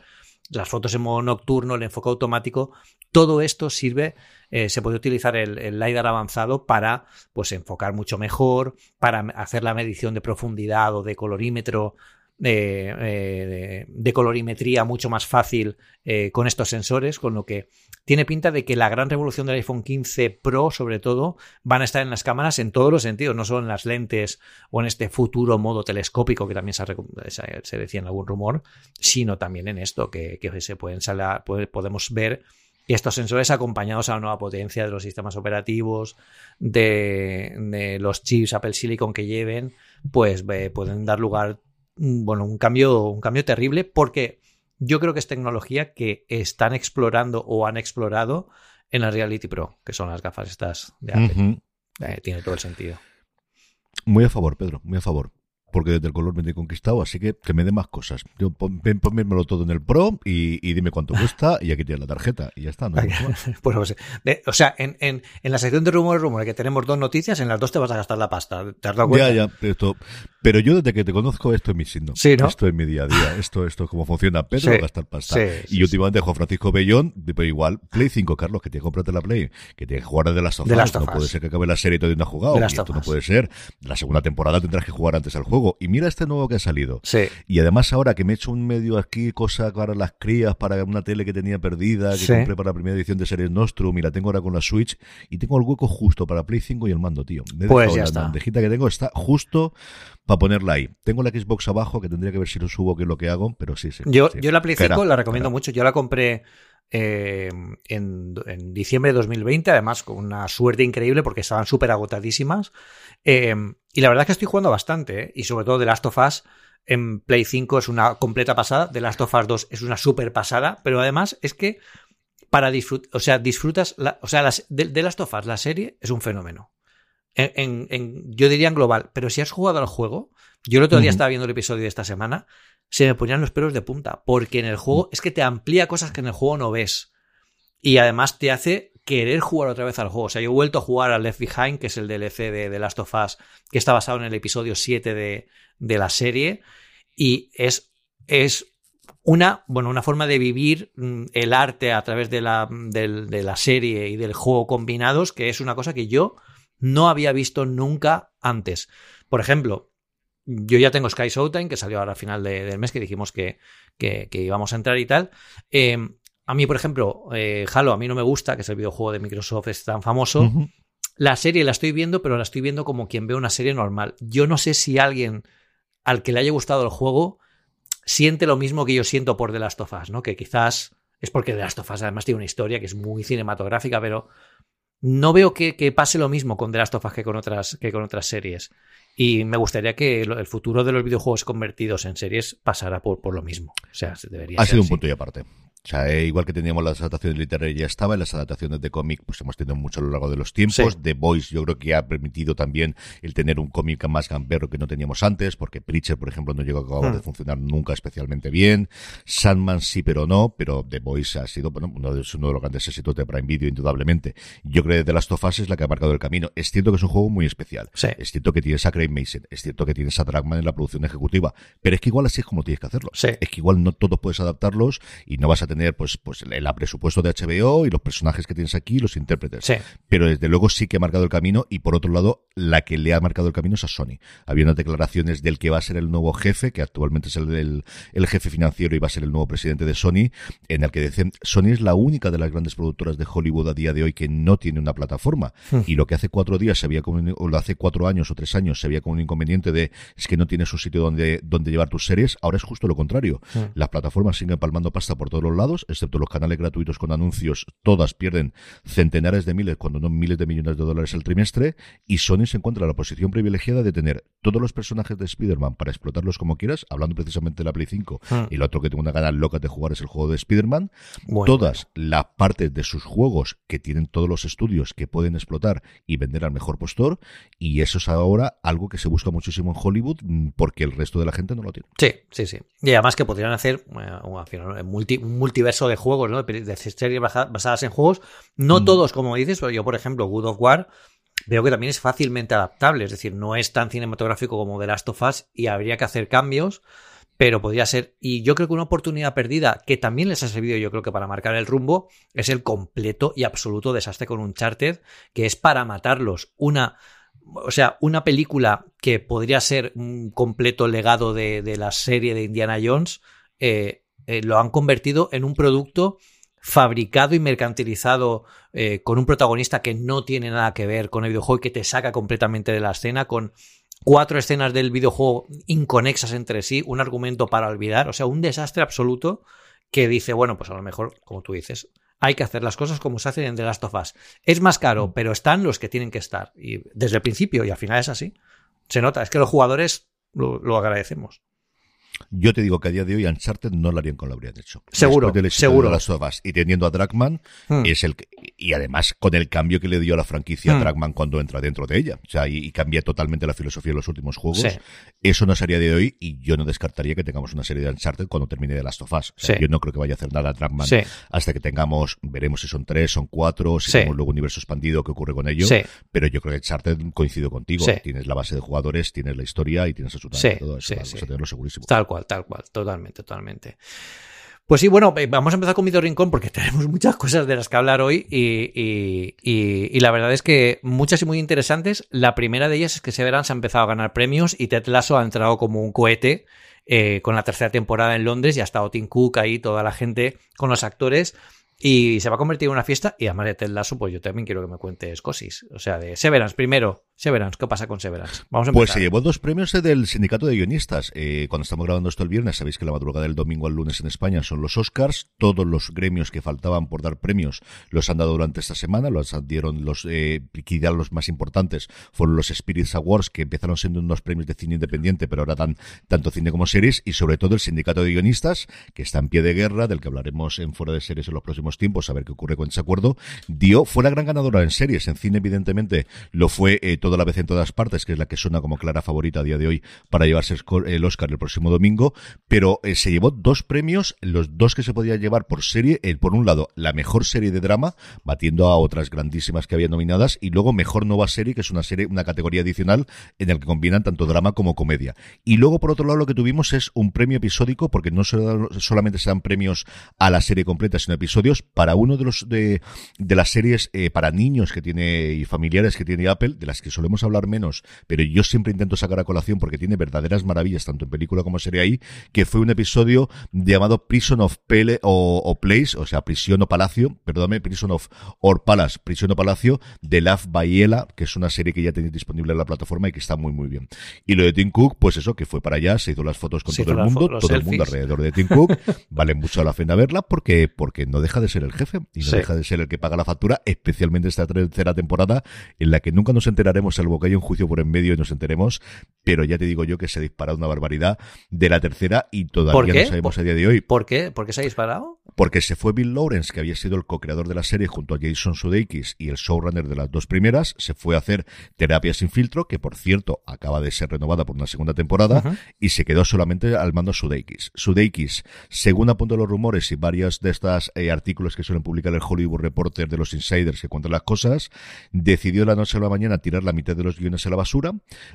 las fotos en modo nocturno, el enfoque automático, todo esto sirve, eh, se puede utilizar el, el, LiDAR avanzado para pues enfocar mucho mejor, para hacer la medición de profundidad o de colorímetro de, colorimetría mucho más fácil eh, con estos sensores, con lo que tiene pinta de que la gran revolución del iPhone 15 Pro, sobre todo, van a estar en las cámaras en todos los sentidos, no solo en las lentes o en este futuro modo telescópico que también se, decía en algún rumor, sino también en esto que, se pueden salir, podemos ver estos sensores acompañados a la nueva potencia de los sistemas operativos, de, los chips Apple Silicon que lleven, pues pueden dar lugar bueno, un cambio, un cambio terrible porque yo creo que es tecnología que están explorando o han explorado en la Reality Pro, que son las gafas estas de Apple. Eh, tiene todo el sentido. Muy a favor, Pedro, muy a favor porque desde el color me he conquistado, así que que me dé más cosas. Yo ponmelo todo en el Pro y, dime cuánto cuesta y aquí tienes la tarjeta y ya está. ¿no? [LAUGHS] pues, o sea, en, en, en, la sección de rumores, rumores que tenemos dos noticias, en las dos te vas a gastar la pasta. ¿Te has dado cuenta? Ya, ya, esto, pero yo desde que te conozco esto es mi signo. Sí, ¿no? Esto es mi día a día. [LAUGHS] Esto, esto es como funciona Pedro, sí, gastar pasta. y últimamente Juan Francisco Bellón, pero igual, Play 5, Carlos, que tiene que comprarte la Play, que tiene que jugar de las sofás. No puede ser que acabe la serie y todavía no ha jugado. esto no puede ser. La segunda temporada tendrás que jugar antes al juego. Y mira este nuevo que ha salido. Sí. Y además ahora que me he hecho un medio aquí, cosa para las crías, para una tele que tenía perdida, que compré para la primera edición de Series Nostrum y la tengo ahora con la Switch y tengo el hueco justo para Play 5 y el mando, tío. pues ya la está. bandejita que tengo está justo para ponerla ahí. Tengo la Xbox abajo, que tendría que ver si lo subo, que es lo que hago, pero sí, sí. Yo, yo la Play 5 la recomiendo mucho. Yo la compré eh, en, diciembre de 2020, además con una suerte increíble porque estaban súper agotadísimas. Eh, y la verdad es que estoy jugando bastante, ¿eh? y sobre todo The Last of Us en Play 5 es una completa pasada, The Last of Us 2 es una súper pasada, pero además es que para disfrutar, o sea, disfrutas, o sea, las, The, Last of Us, la serie, es un fenómeno. En, yo diría en global, pero si has jugado al juego, yo el otro día estaba viendo el episodio de esta semana, se me ponían los pelos de punta, porque en el juego es que te amplía cosas que en el juego no ves. Y además te hace querer jugar otra vez al juego. O sea, yo he vuelto a jugar a Left Behind, que es el DLC de The Last of Us, que está basado en el episodio 7 de, de la serie, y es, es una, bueno, una forma de vivir mm, el arte a través de la, de la serie y del juego combinados, que es una cosa que yo no había visto nunca antes. Por ejemplo, yo ya tengo Sky Showtime, que salió ahora a final del mes, que dijimos que, que, íbamos a entrar y tal. Em, a mí, por ejemplo, eh, Halo a mí no me gusta, que es el videojuego de Microsoft, es tan famoso. La serie la estoy viendo, pero la estoy viendo como quien ve una serie normal. Yo no sé si alguien al que le haya gustado el juego siente lo mismo que yo siento por The Last of Us, ¿no? Que quizás es porque The Last of Us además tiene una historia que es muy cinematográfica, pero no veo que, pase lo mismo con The Last of Us que con otras, que con otras series. Y me gustaría que el futuro de los videojuegos convertidos en series pasara por, por lo mismo. O sea, debería Ha sido un punto y aparte. O sea, eh, igual que teníamos las adaptaciones literarias ya estaba, en las adaptaciones de cómic pues hemos tenido mucho a lo largo de los tiempos. The Voice yo creo que ha permitido también el tener un cómic más gamberro que no teníamos antes, porque Preacher, por ejemplo, no llegó a acabar de hmm. funcionar nunca especialmente bien. Sandman sí, pero no, pero The Voice ha sido bueno, uno, de, uno de los grandes éxitos de Prime Video, indudablemente. Yo creo que de las of es la que ha marcado el camino. Es cierto que es un juego muy especial. Es cierto que tienes a Craig Mason, es cierto que tienes a Dragman en la producción ejecutiva, pero es que igual así es como tienes que hacerlo. Es que igual no todos puedes adaptarlos y no vas a tener pues, pues el presupuesto de HBO y los personajes que tienes aquí, los intérpretes. Pero desde luego sí que ha marcado el camino y por otro lado, la que le ha marcado el camino es a Sony. Había unas declaraciones del que va a ser el nuevo jefe, que actualmente es el, el, jefe financiero y va a ser el nuevo presidente de Sony, en el que dicen, Sony es la única de las grandes productoras de Hollywood a día de hoy que no tiene una plataforma. Hmm. Y lo que hace cuatro días se había o lo hace cuatro años o tres años se había como un inconveniente de es que no tienes un sitio donde, donde llevar tus series, ahora es justo lo contrario. Hmm. Las plataformas siguen palmando pasta por todos los lados, excepto los canales gratuitos con anuncios, todas pierden centenares de miles, cuando no miles de millones de dólares al trimestre, y Sony se encuentra en la posición privilegiada de tener todos los personajes de Spider-Man para explotarlos como quieras, hablando precisamente de la Play 5, hmm. y el otro que tengo una gana loca de jugar es el juego de Spider-Man, todas las partes de sus juegos que tienen todos los estudios que pueden explotar y vender al mejor postor, y eso es ahora algo que se busca muchísimo en Hollywood mm, porque el resto de la gente no lo tiene. Sí, sí, sí. Y además que podrían hacer un multiverso de juegos, ¿no? de series basadas en juegos. No mm. todos, como dices, yo, por ejemplo, Good of War, veo que también es fácilmente adaptable. Es decir, no es tan cinematográfico como The Last of Us y habría que hacer cambios, pero podría ser. Y yo creo que una oportunidad perdida que también les ha servido, yo creo que para marcar el rumbo, es el completo y absoluto desastre con Uncharted, que es para matarlos. Una. O sea, una película que podría ser un completo legado de, la serie de Indiana Jones, eh, eh, lo han convertido en un producto fabricado y mercantilizado eh, con un protagonista que no tiene nada que ver con el videojuego y que te saca completamente de la escena, con cuatro escenas del videojuego inconexas entre sí, un argumento para olvidar, o sea, un desastre absoluto que dice, bueno, pues a lo mejor, como tú dices, hay que hacer las cosas como se hacen en The Last of Us. Es más caro, pero están los que tienen que estar. Y desde el principio, y al final es así. Se nota, es que los jugadores lo agradecemos. Yo te digo que a día de hoy Uncharted no lo harían como lo habrían hecho. Seguro, seguro. De las ovas, y teniendo a Dragman, hmm. es el y además con el cambio que le dio a la franquicia a hmm. Dragman cuando entra dentro de ella. O sea, y, cambia totalmente la filosofía de los últimos juegos. Eso no sería de hoy y yo no descartaría que tengamos una serie de Uncharted cuando termine de Last of Us. Yo no creo que vaya a hacer nada a Dragman hasta que tengamos, veremos si son tres, son cuatro, si tenemos luego universo expandido, qué ocurre con ello. Pero yo creo que Uncharted coincido contigo. Tienes la base de jugadores, tienes la historia y tienes absolutamente todo eso. Vamos a tenerlo segurísimo. Tal cual, tal cual, totalmente, totalmente. Pues sí, bueno, eh, vamos a empezar con Video Rincón porque [LAUGHS] tenemos muchas cosas de las que hablar hoy y, la verdad es que muchas y muy interesantes. La primera de ellas es que Severance ha empezado a ganar premios y Ted Lasso ha entrado como un cohete eh, con la tercera temporada en Londres y ha estado Tim Cook ahí, toda la gente con los actores. Y se va a convertir en una fiesta. Y además de Ted Lasso, pues yo también quiero que me cuentes cosis. O sea, de Severance primero. Severance, ¿qué pasa con Severance? Vamos a Pues se llevó dos premios del sindicato de guionistas. Eh, cuando estamos grabando esto el viernes, sabéis que la madrugada del domingo al lunes en España son los Oscars. Todos los gremios que faltaban por dar premios los han dado durante esta semana. Los dieron los, eh, los más importantes fueron los Spirits Awards, que empezaron siendo unos premios de cine independiente, pero ahora dan tanto cine como series. Y sobre todo el sindicato de guionistas, que está en pie de guerra, del que hablaremos en fuera de series en los próximos tiempos, a ver qué ocurre con ese acuerdo. Dio, fue la gran ganadora en series. En cine, evidentemente, lo fue eh, toda la vez en todas partes, que es la que suena como clara favorita a día de hoy para llevarse el Oscar el próximo domingo, pero eh, se llevó dos premios, los dos que se podía llevar por serie, el, por un lado, la mejor serie de drama, batiendo a otras grandísimas que había nominadas, y luego mejor nueva serie, que es una serie, una categoría adicional en el que combinan tanto drama como comedia. Y luego, por otro lado, lo que tuvimos es un premio episódico, porque no solamente se dan premios a la serie completa, sino episodios para uno de los de, de las series eh, para niños que tiene y familiares que tiene Apple, de las que solemos hablar menos, pero yo siempre intento sacar a colación porque tiene verdaderas maravillas, tanto en película como serie ahí, que fue un episodio llamado Prison of Pele o, Place, o sea, Prisión o Palacio, perdóname, Prison of or Palace, Prisión o Palacio, de Love Bayela, que es una serie que ya tenéis disponible en la plataforma y que está muy, muy bien. Y lo de Tim Cook, pues eso, que fue para allá, se hizo las fotos con todo el mundo, todo el mundo alrededor de Tim Cook, [LAUGHS] vale mucho la pena verla porque, porque no deja de ser el jefe y no deja de ser el que paga la factura, especialmente esta tercera temporada en la que nunca nos enteraremos salvo que haya un juicio por en medio y nos enteremos, pero ya te digo yo que se ha disparado una barbaridad de la tercera y todavía no sabemos a día de hoy. ¿Por qué? ¿Por qué se ha disparado? Porque se fue Bill Lawrence, que había sido el co-creador de la serie junto a Jason Sudeikis y el showrunner de las dos primeras, se fue a hacer Terapia sin filtro, que por cierto acaba de ser renovada por una segunda temporada, y se quedó solamente al mando Sudeikis. Sudeikis, según apuntan los rumores y varios de estos eh, artículos que suelen publicar el Hollywood Reporter de los insiders que cuentan las cosas, decidió la noche a la mañana tirar la mitad de los guiones a la basura.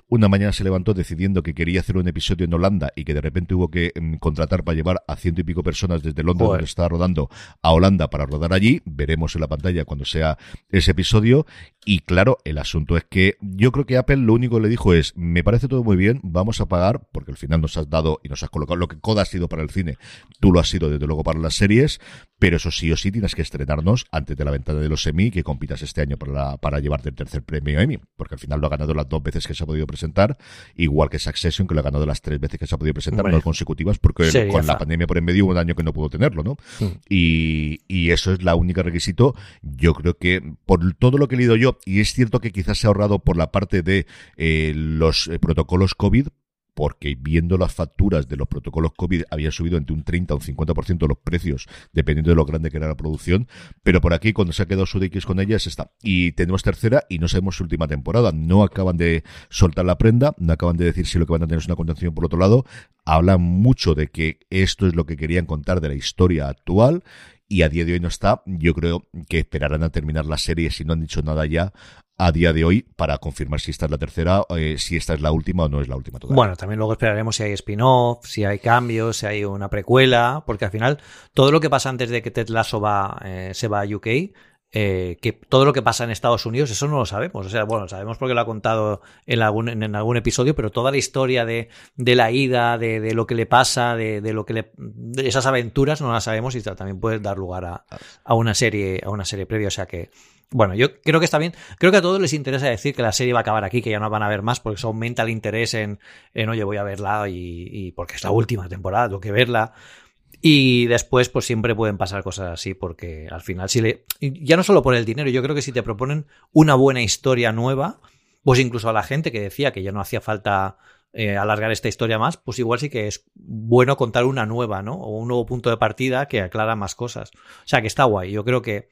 Una mañana se levantó decidiendo que quería hacer un episodio en Holanda y que de repente hubo que mm, contratar para llevar a ciento y pico personas desde Londres, donde estaba rodando, a Holanda para rodar allí. Veremos en la pantalla cuando sea ese episodio. Y claro, el asunto es que yo creo que Apple lo único que le dijo es, me parece todo muy bien, vamos a pagar, porque al final nos has dado y nos has colocado lo que Coda ha sido para el cine, tú lo has sido desde luego para las series, pero eso sí o sí tienes que estrenarnos antes de la ventana de los Emmy que compitas este año para, para llevarte el tercer premio Emmy, porque al final lo ha ganado las dos veces que se ha podido presentar, igual que Succession, que lo ha ganado las tres veces que se ha podido presentar, no consecutivas, porque con la pandemia por en medio hubo un año que no pudo tenerlo, ¿no? Mm. Y, y eso es la única requisito. Yo creo que por todo lo que he leído yo, y es cierto que quizás se ha ahorrado por la parte de eh, los eh, protocolos COVID, porque viendo las facturas de los protocolos COVID había subido entre un 30 o un 50% los precios, dependiendo de lo grande que era la producción, pero por aquí cuando se ha quedado X con ellas está. Y tenemos tercera y no sabemos su última temporada, no acaban de soltar la prenda, no acaban de decir si lo que van a tener es una contención por otro lado, hablan mucho de que esto es lo que querían contar de la historia actual y a día de hoy no está. Yo creo que esperarán a terminar la serie si no han dicho nada ya a día de hoy para confirmar si esta es la tercera, eh, si esta es la última o no es la última todavía. Bueno, también luego esperaremos si hay spin-off, si hay cambios, si hay una precuela, porque al final todo lo que pasa antes de que Ted Lasso va, eh, se va a UK, eh, que todo lo que pasa en Estados Unidos, eso no lo sabemos. O sea, bueno, sabemos porque lo ha contado en algún, en algún episodio, pero toda la historia de, de la ida, de, de, lo que le pasa, de, de lo que le, de esas aventuras, no las sabemos y también puede dar lugar a, a, una serie, a una serie previa. O sea que bueno, yo creo que está bien. Creo que a todos les interesa decir que la serie va a acabar aquí, que ya no van a ver más, porque eso aumenta el interés en, en oye, voy a verla y, porque es la última temporada, tengo que verla. Y después, pues siempre pueden pasar cosas así, porque al final, si le. Ya no solo por el dinero, yo creo que si te proponen una buena historia nueva, pues incluso a la gente que decía que ya no hacía falta eh, alargar esta historia más, pues igual sí que es bueno contar una nueva, ¿no? O un nuevo punto de partida que aclara más cosas. O sea, que está guay. Yo creo que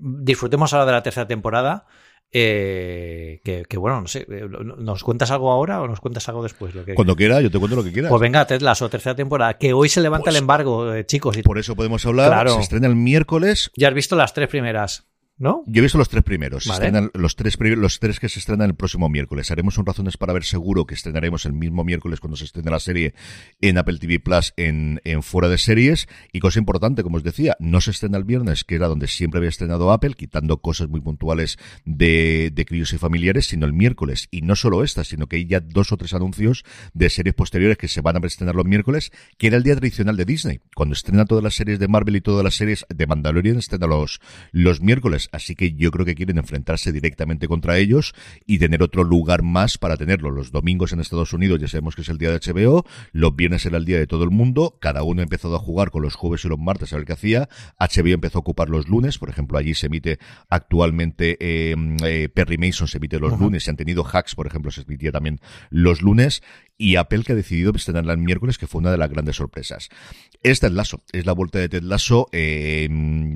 disfrutemos ahora de la tercera temporada. Eh, que, bueno, no sé, eh, ¿nos cuentas algo ahora o nos cuentas algo después? Lo que, Cuando quiera, yo te cuento lo que quieras. Pues venga, Ted Lasso, tercera temporada, que hoy se levanta el pues embargo, eh, chicos. Por eso podemos hablar, se estrena el miércoles. Ya has visto las tres primeras. ¿No? Yo he visto los tres primeros. los, tres, los tres que se estrenan el próximo miércoles. Haremos un razones para ver seguro que estrenaremos el mismo miércoles cuando se estrene la serie en Apple TV Plus en, en fuera de series. Y cosa importante, como os decía, no se estrena el viernes, que era donde siempre había estrenado Apple, quitando cosas muy puntuales de, de críos y familiares, sino el miércoles. Y no solo esta, sino que hay ya dos o tres anuncios de series posteriores que se van a estrenar los miércoles, que era el día tradicional de Disney. Cuando estrena todas las series de Marvel y todas las series de Mandalorian, estrena los, los miércoles así que yo creo que quieren enfrentarse directamente contra ellos y tener otro lugar más para tenerlo. Los domingos en Estados Unidos ya sabemos que es el día de HBO, los viernes era el día de todo el mundo, cada uno ha empezado a jugar con los jueves y los martes a ver qué hacía, HBO empezó a ocupar los lunes, por ejemplo, allí se emite actualmente eh, eh, Perry Mason se emite los lunes, se han tenido hacks, por ejemplo, se emitía también los lunes, y Apple que ha decidido estrenarla el miércoles, que fue una de las grandes sorpresas. Esta es Lasso, es la vuelta de Ted Lasso. Eh,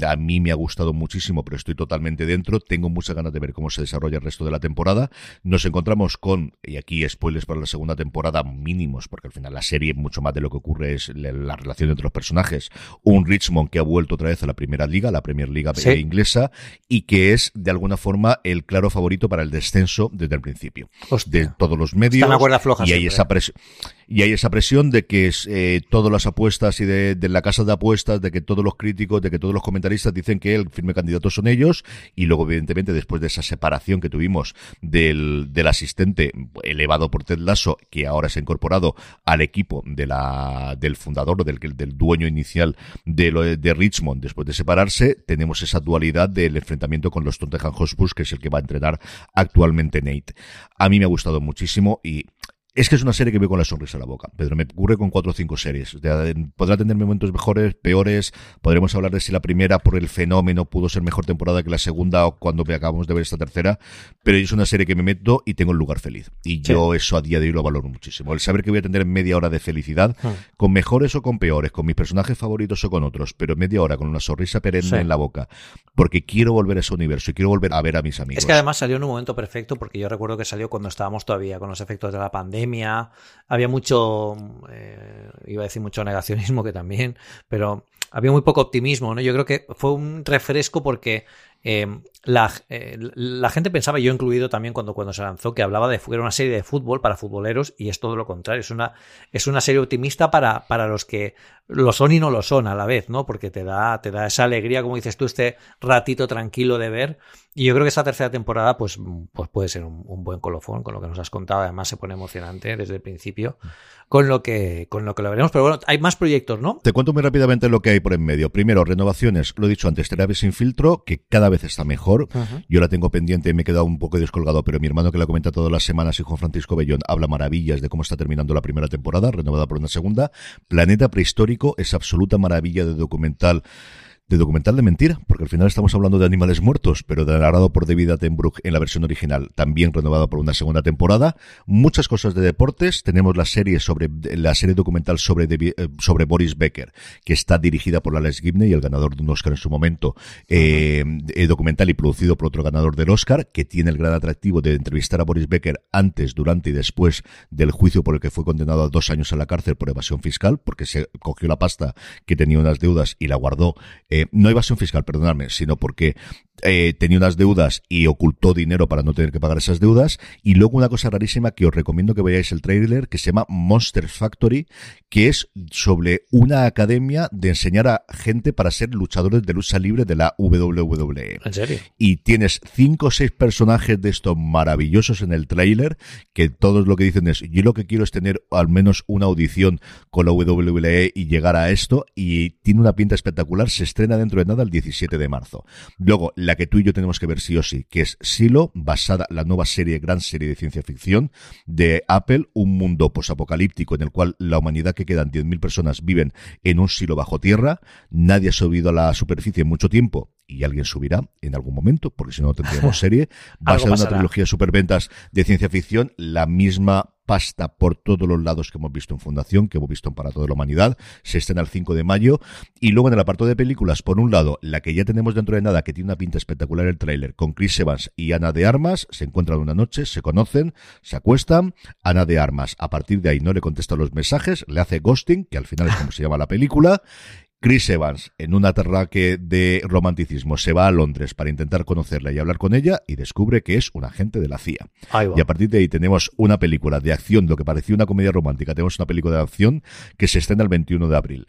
a mí me ha gustado muchísimo, pero estoy totalmente dentro. Tengo muchas ganas de ver cómo se desarrolla el resto de la temporada. Nos encontramos con, y aquí spoilers para la segunda temporada mínimos, porque al final la serie, mucho más de lo que ocurre es la, relación entre los personajes. Un Richmond que ha vuelto otra vez a la primera liga, la Premier Liga inglesa, y que es de alguna forma el claro favorito para el descenso desde el principio. De todos los medios. y hay esa y hay esa presión de que eh, todas las apuestas y de, la casa de apuestas, de que todos los críticos, de que todos los comentaristas dicen que el firme candidato son ellos, y luego, evidentemente, después de esa separación que tuvimos del, del asistente elevado por Ted Lasso, que ahora se ha incorporado al equipo de la, del fundador del, del dueño inicial de, de Richmond, después de separarse, tenemos esa dualidad del enfrentamiento con los Tottenham Hotspur, que es el que va a entrenar actualmente Nate. A mí me ha gustado muchísimo y es que es una serie que veo con la sonrisa en la boca, Pedro. Me ocurre con cuatro o cinco series. Podrá tener momentos mejores, peores. Podremos hablar de si la primera, por el fenómeno, pudo ser mejor temporada que la segunda o cuando acabamos de ver esta tercera. Pero es una serie que me meto y tengo un lugar feliz. Y yo eso a día de hoy lo valoro muchísimo. El saber que voy a tener media hora de felicidad, hmm. con mejores o con peores, con mis personajes favoritos o con otros, pero media hora con una sonrisa perenne en la boca. Porque quiero volver a ese universo y quiero volver a ver a mis amigos. Es que además salió en un momento perfecto porque yo recuerdo que salió cuando estábamos todavía con los efectos de la pandemia había mucho, eh, iba a decir mucho negacionismo que también, pero había muy poco optimismo, ¿no? Yo creo que fue un refresco porque Em, eh, la, gente pensaba, yo incluido también cuando, cuando se lanzó, que hablaba de era una serie de fútbol para futboleros y es todo lo contrario. Es una, es una serie optimista para, para los que lo son y no lo son a la vez, ¿no? Porque te da, te da esa alegría, como dices tú, este ratito tranquilo de ver. Y yo creo que esta tercera temporada, pues, pues puede ser un, un buen colofón con lo que nos has contado. Además, se pone emocionante desde el principio con lo que, con lo que lo veremos. Pero bueno, hay más proyectos, ¿no? Te cuento muy rápidamente lo que hay por en medio. Primero, renovaciones, lo he dicho antes, terapia sin filtro, que cada vez está mejor. Yo la tengo pendiente, me he quedado un poco descolgado, pero mi hermano que la comenta todas las semanas, hijo Francisco Bellón, habla maravillas de cómo está terminando la primera temporada, renovada por una segunda. Planeta Prehistórico es absoluta maravilla de documental de documental de mentira, porque al final estamos hablando de animales muertos, pero de narrado por David Attenborough en la versión original, también renovado por una segunda temporada. Muchas cosas de deportes. Tenemos la serie sobre la serie documental sobre eh, sobre Boris Becker, que está dirigida por Alex Gibney, el ganador de un Oscar en su momento, eh, eh, documental y producido por otro ganador del Oscar, que tiene el gran atractivo de entrevistar a Boris Becker antes, durante y después del juicio por el que fue condenado a dos años a la cárcel por evasión fiscal, porque se cogió la pasta que tenía unas deudas y la guardó eh, no evasión fiscal, perdonadme, sino porque eh, tenía unas deudas y ocultó dinero para no tener que pagar esas deudas. Y luego una cosa rarísima que os recomiendo que veáis el trailer que se llama Monster Factory, que es sobre una academia de enseñar a gente para ser luchadores de lucha libre de la WWE. ¿En serio? Y tienes cinco o seis personajes de estos maravillosos en el trailer que todos lo que dicen es yo lo que quiero es tener al menos una audición con la WWE y llegar a esto y tiene una pinta espectacular. Se estrena dentro de nada el 17 de marzo. Luego, la que tú y yo tenemos que ver sí o sí, que es Silo, basada la nueva serie, gran serie de ciencia ficción de Apple, un mundo posapocalíptico en el cual la humanidad que quedan 10.000 personas viven en un silo bajo tierra, nadie ha subido a la superficie en mucho tiempo y alguien subirá en algún momento, porque si no, no tendríamos [LAUGHS] serie. Va a ser una trilogía de superventas de ciencia ficción, la misma pasta por todos los lados que hemos visto en Fundación, que hemos visto en Para Toda la Humanidad, se estrena el 5 de mayo, y luego en el apartado de películas, por un lado, la que ya tenemos dentro de nada, que tiene una pinta espectacular el tráiler, con Chris Evans y Ana de Armas, se encuentran una noche, se conocen, se acuestan, Ana de Armas, a partir de ahí no le contesta los mensajes, le hace ghosting, que al final es como se llama la película, Chris Evans, en un aterraque de romanticismo, se va a Londres para intentar conocerla y hablar con ella y descubre que es un agente de la CIA. Y a partir de ahí tenemos una película de acción, lo que parecía una comedia romántica, tenemos una película de acción que se estrena el 21 de abril.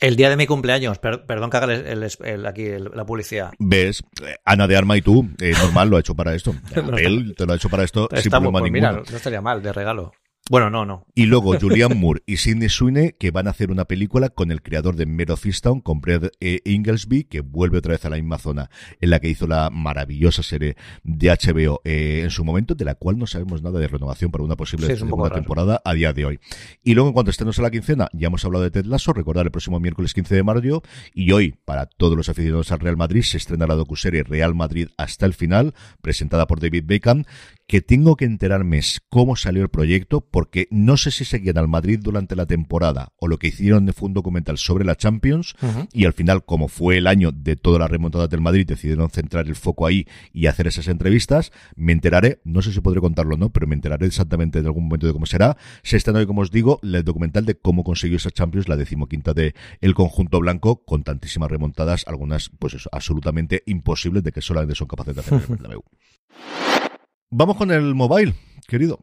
El día de mi cumpleaños, perdón que haga el, aquí la publicidad. ¿Ves? Ana de Arma y tú, eh, normal, lo ha hecho para esto. [LAUGHS] Él te lo ha hecho para esto sin problema pues Mira, no estaría mal, de regalo. Bueno, no, no. Y luego Julian Moore y Sidney Sweeney que van a hacer una película con el creador de Mare of Easttown, con Brad eh, Inglesby, que vuelve otra vez a la misma zona en la que hizo la maravillosa serie de HBO eh, en su momento, de la cual no sabemos nada de renovación para una posible segunda temporada a día de hoy. Y luego, en cuanto estemos a la quincena, ya hemos hablado de Ted Lasso, recordar el próximo miércoles 15 de mayo, y hoy, para todos los aficionados al Real Madrid, se estrena la docuserie Real Madrid hasta el final, presentada por David Beckham, que tengo que enterarme cómo salió el proyecto, porque no sé si seguían al Madrid durante la temporada o lo que hicieron fue un documental sobre la Champions y al final, como fue el año de toda la remontada del Madrid, decidieron centrar el foco ahí y hacer esas entrevistas. Me enteraré, no sé si podré contarlo o no, pero me enteraré exactamente en algún momento de cómo será. Se está hoy, como os digo, el documental de cómo consiguió esa Champions, la decimoquinta de el conjunto blanco, con tantísimas remontadas, algunas, pues eso, absolutamente imposibles de que solamente son capaces de hacer [LAUGHS] el. Vamos con el mobile, querido.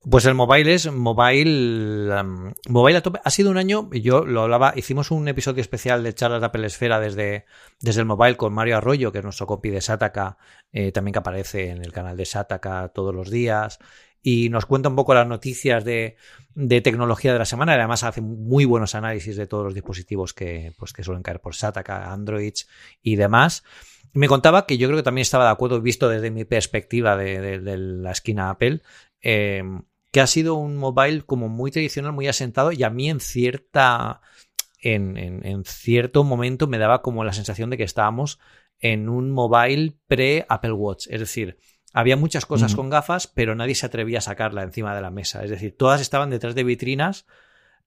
Pues el mobile es mobile, um, mobile a tope. Ha sido un año, yo lo hablaba, hicimos un episodio especial de charlas de Apple Esfera desde, desde el mobile con Mario Arroyo, que es nuestro copy de Sataka, eh, también que aparece en el canal de Sataka todos los días. Y nos cuenta un poco las noticias de, de tecnología de la semana. Además, hace muy buenos análisis de todos los dispositivos que, pues, que suelen caer por Sataka, Android y demás. Me contaba que yo creo que también estaba de acuerdo, visto desde mi perspectiva de, la esquina Apple, eh, que ha sido un mobile como muy tradicional, muy asentado y a mí en cierta... En, en, cierto momento me daba como la sensación de que estábamos en un mobile pre-Apple Watch. Es decir, había muchas cosas con gafas, pero nadie se atrevía a sacarla encima de la mesa. Es decir, todas estaban detrás de vitrinas.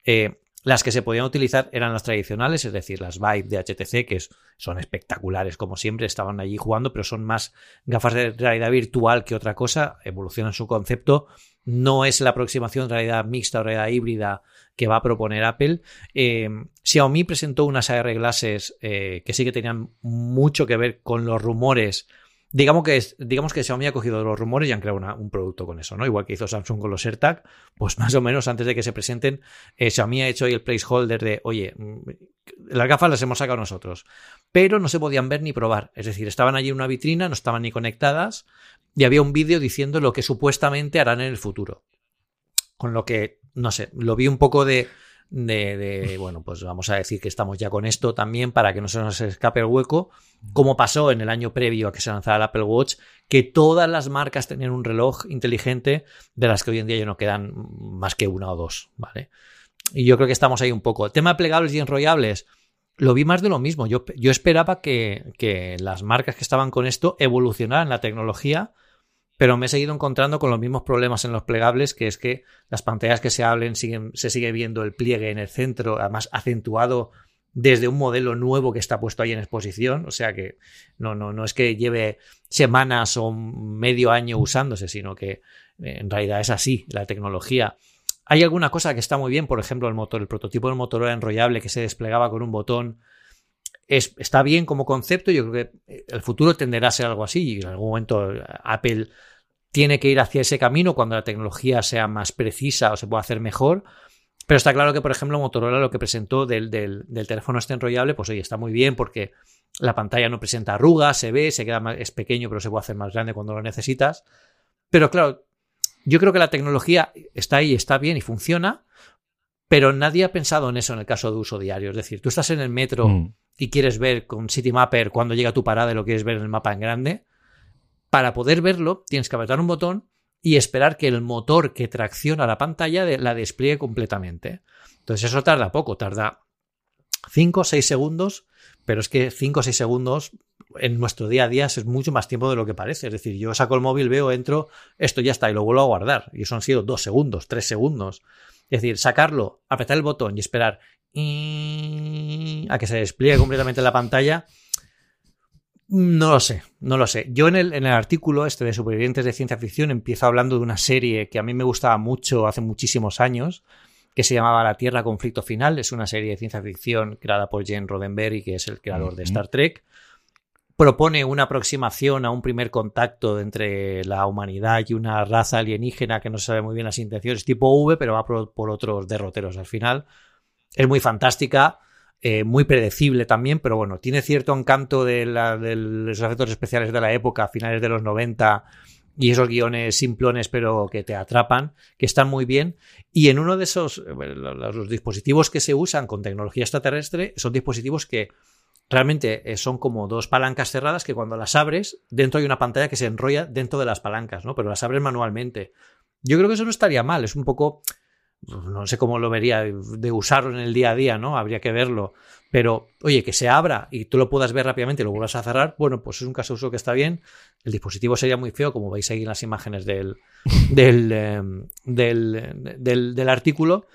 Eh, las que se podían utilizar eran las tradicionales, es decir, las Vive de HTC, que son espectaculares, como siempre, estaban allí jugando, pero son más gafas de realidad virtual que otra cosa, evolucionan su concepto. No es la aproximación de realidad mixta o realidad híbrida que va a proponer Apple. Eh, Xiaomi presentó unas AR Glasses eh, que sí que tenían mucho que ver con los rumores Digamos que, digamos que Xiaomi ha cogido los rumores y han creado un producto con eso, ¿no? Igual que hizo Samsung con los AirTag, pues más o menos antes de que se presenten, eh, Xiaomi ha hecho ahí el placeholder de, oye, mm, las gafas las hemos sacado nosotros, pero no se podían ver ni probar. Es decir, estaban allí en una vitrina, no estaban ni conectadas y había un vídeo diciendo lo que supuestamente harán en el futuro. Con lo que, no sé, lo vi un poco de de, bueno, pues vamos a decir que estamos ya con esto también para que no se nos escape el hueco, como pasó en el año previo a que se lanzara el Apple Watch, que todas las marcas tenían un reloj inteligente de las que hoy en día ya no quedan más que una o dos, ¿vale? Y yo creo que estamos ahí un poco. El tema plegables y enrollables, lo vi más de lo mismo. Yo, yo esperaba que, que las marcas que estaban con esto evolucionaran la tecnología pero me he seguido encontrando con los mismos problemas en los plegables, que es que las pantallas que se hablen siguen, se sigue viendo el pliegue en el centro, además acentuado desde un modelo nuevo que está puesto ahí en exposición, o sea que no, no, no es que lleve semanas o medio año usándose, sino que eh, en realidad es así, la tecnología. Hay alguna cosa que está muy bien, por ejemplo, el motor, el prototipo del motor enrollable que se desplegaba con un botón. Es, está bien como concepto, yo creo que el futuro tenderá a ser algo así y en algún momento Apple tiene que ir hacia ese camino cuando la tecnología sea más precisa o se pueda hacer mejor. Pero está claro que, por ejemplo, Motorola lo que presentó del, teléfono este enrollable, pues oye, está muy bien porque la pantalla no presenta arrugas, se ve, se queda más, es pequeño, pero se puede hacer más grande cuando lo necesitas. Pero claro, yo creo que la tecnología está ahí, está bien y funciona, pero nadie ha pensado en eso en el caso de uso diario. Es decir, tú estás en el metro mm. y quieres ver con Citymapper cuando llega tu parada y lo quieres ver en el mapa en grande para poder verlo, tienes que apretar un botón y esperar que el motor que tracciona la pantalla la despliegue completamente. Entonces eso tarda poco, tarda 5 o 6 segundos, pero es que 5 o 6 segundos en nuestro día a día es mucho más tiempo de lo que parece. Es decir, yo saco el móvil, veo, entro, esto ya está y lo vuelvo a guardar. Y eso han sido 2 segundos, 3 segundos. Es decir, sacarlo, apretar el botón y esperar a que se despliegue completamente la pantalla no lo sé, no lo sé. Yo en el, en el, artículo este de supervivientes de ciencia ficción empiezo hablando de una serie que a mí me gustaba mucho hace muchísimos años, que se llamaba La Tierra Conflicto Final. Es una serie de ciencia ficción creada por Jane Roddenberry, que es el creador de Star Trek. Propone una aproximación a un primer contacto entre la humanidad y una raza alienígena que no se sabe muy bien las intenciones, tipo V, pero va por, por otros derroteros al final. Es muy fantástica eh, muy predecible también, pero bueno, tiene cierto encanto de, los efectos especiales de la época, finales de los 90, y esos guiones simplones pero que te atrapan, que están muy bien. Y en uno de esos, los dispositivos que se usan con tecnología extraterrestre son dispositivos que realmente eh, son como dos palancas cerradas que cuando las abres, dentro hay una pantalla que se enrolla dentro de las palancas, ¿no? Pero las abres manualmente. Yo creo que eso no estaría mal, es un poco no sé cómo lo vería de usarlo en el día a día, ¿no? Habría que verlo. Pero, oye, que se abra y tú lo puedas ver rápidamente y lo vuelvas a cerrar, bueno, pues es un caso de uso que está bien. El dispositivo sería muy feo, como veis ahí en las imágenes del, del, [LAUGHS] em, del, artículo.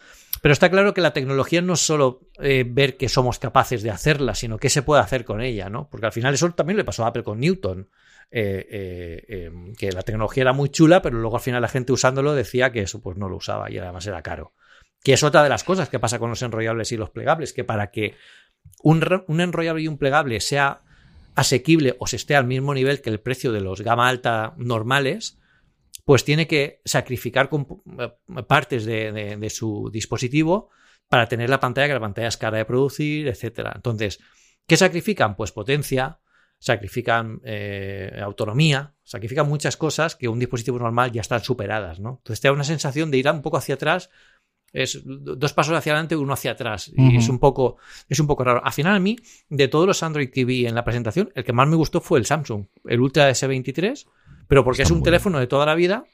Pero está claro que la tecnología no es solo eh, ver que somos capaces de hacerla, sino qué se puede hacer con ella, ¿no? Porque al final eso también le pasó a Apple con Newton. Eh, eh, em, que la tecnología era muy chula, pero luego al final la gente usándolo decía que eso pues no lo usaba y además era caro. Que es otra de las cosas que pasa con los enrollables y los plegables, que para que un, un enrollable y un plegable sea asequible o se esté al mismo nivel que el precio de los gama alta normales, pues tiene que sacrificar eh, partes de, de, su dispositivo para tener la pantalla, que la pantalla es cara de producir, etc. Entonces, ¿qué sacrifican? Pues potencia, sacrifican eh, autonomía, sacrifican muchas cosas que un dispositivo normal ya están superadas, ¿no? Entonces te da una sensación de ir un poco hacia atrás, es dos pasos hacia adelante, uno hacia atrás, y es un poco es un poco raro. Al final a mí, de todos los Android TV en la presentación, el que más me gustó fue el Samsung, el Ultra S23, pero porque es un teléfono de toda la vida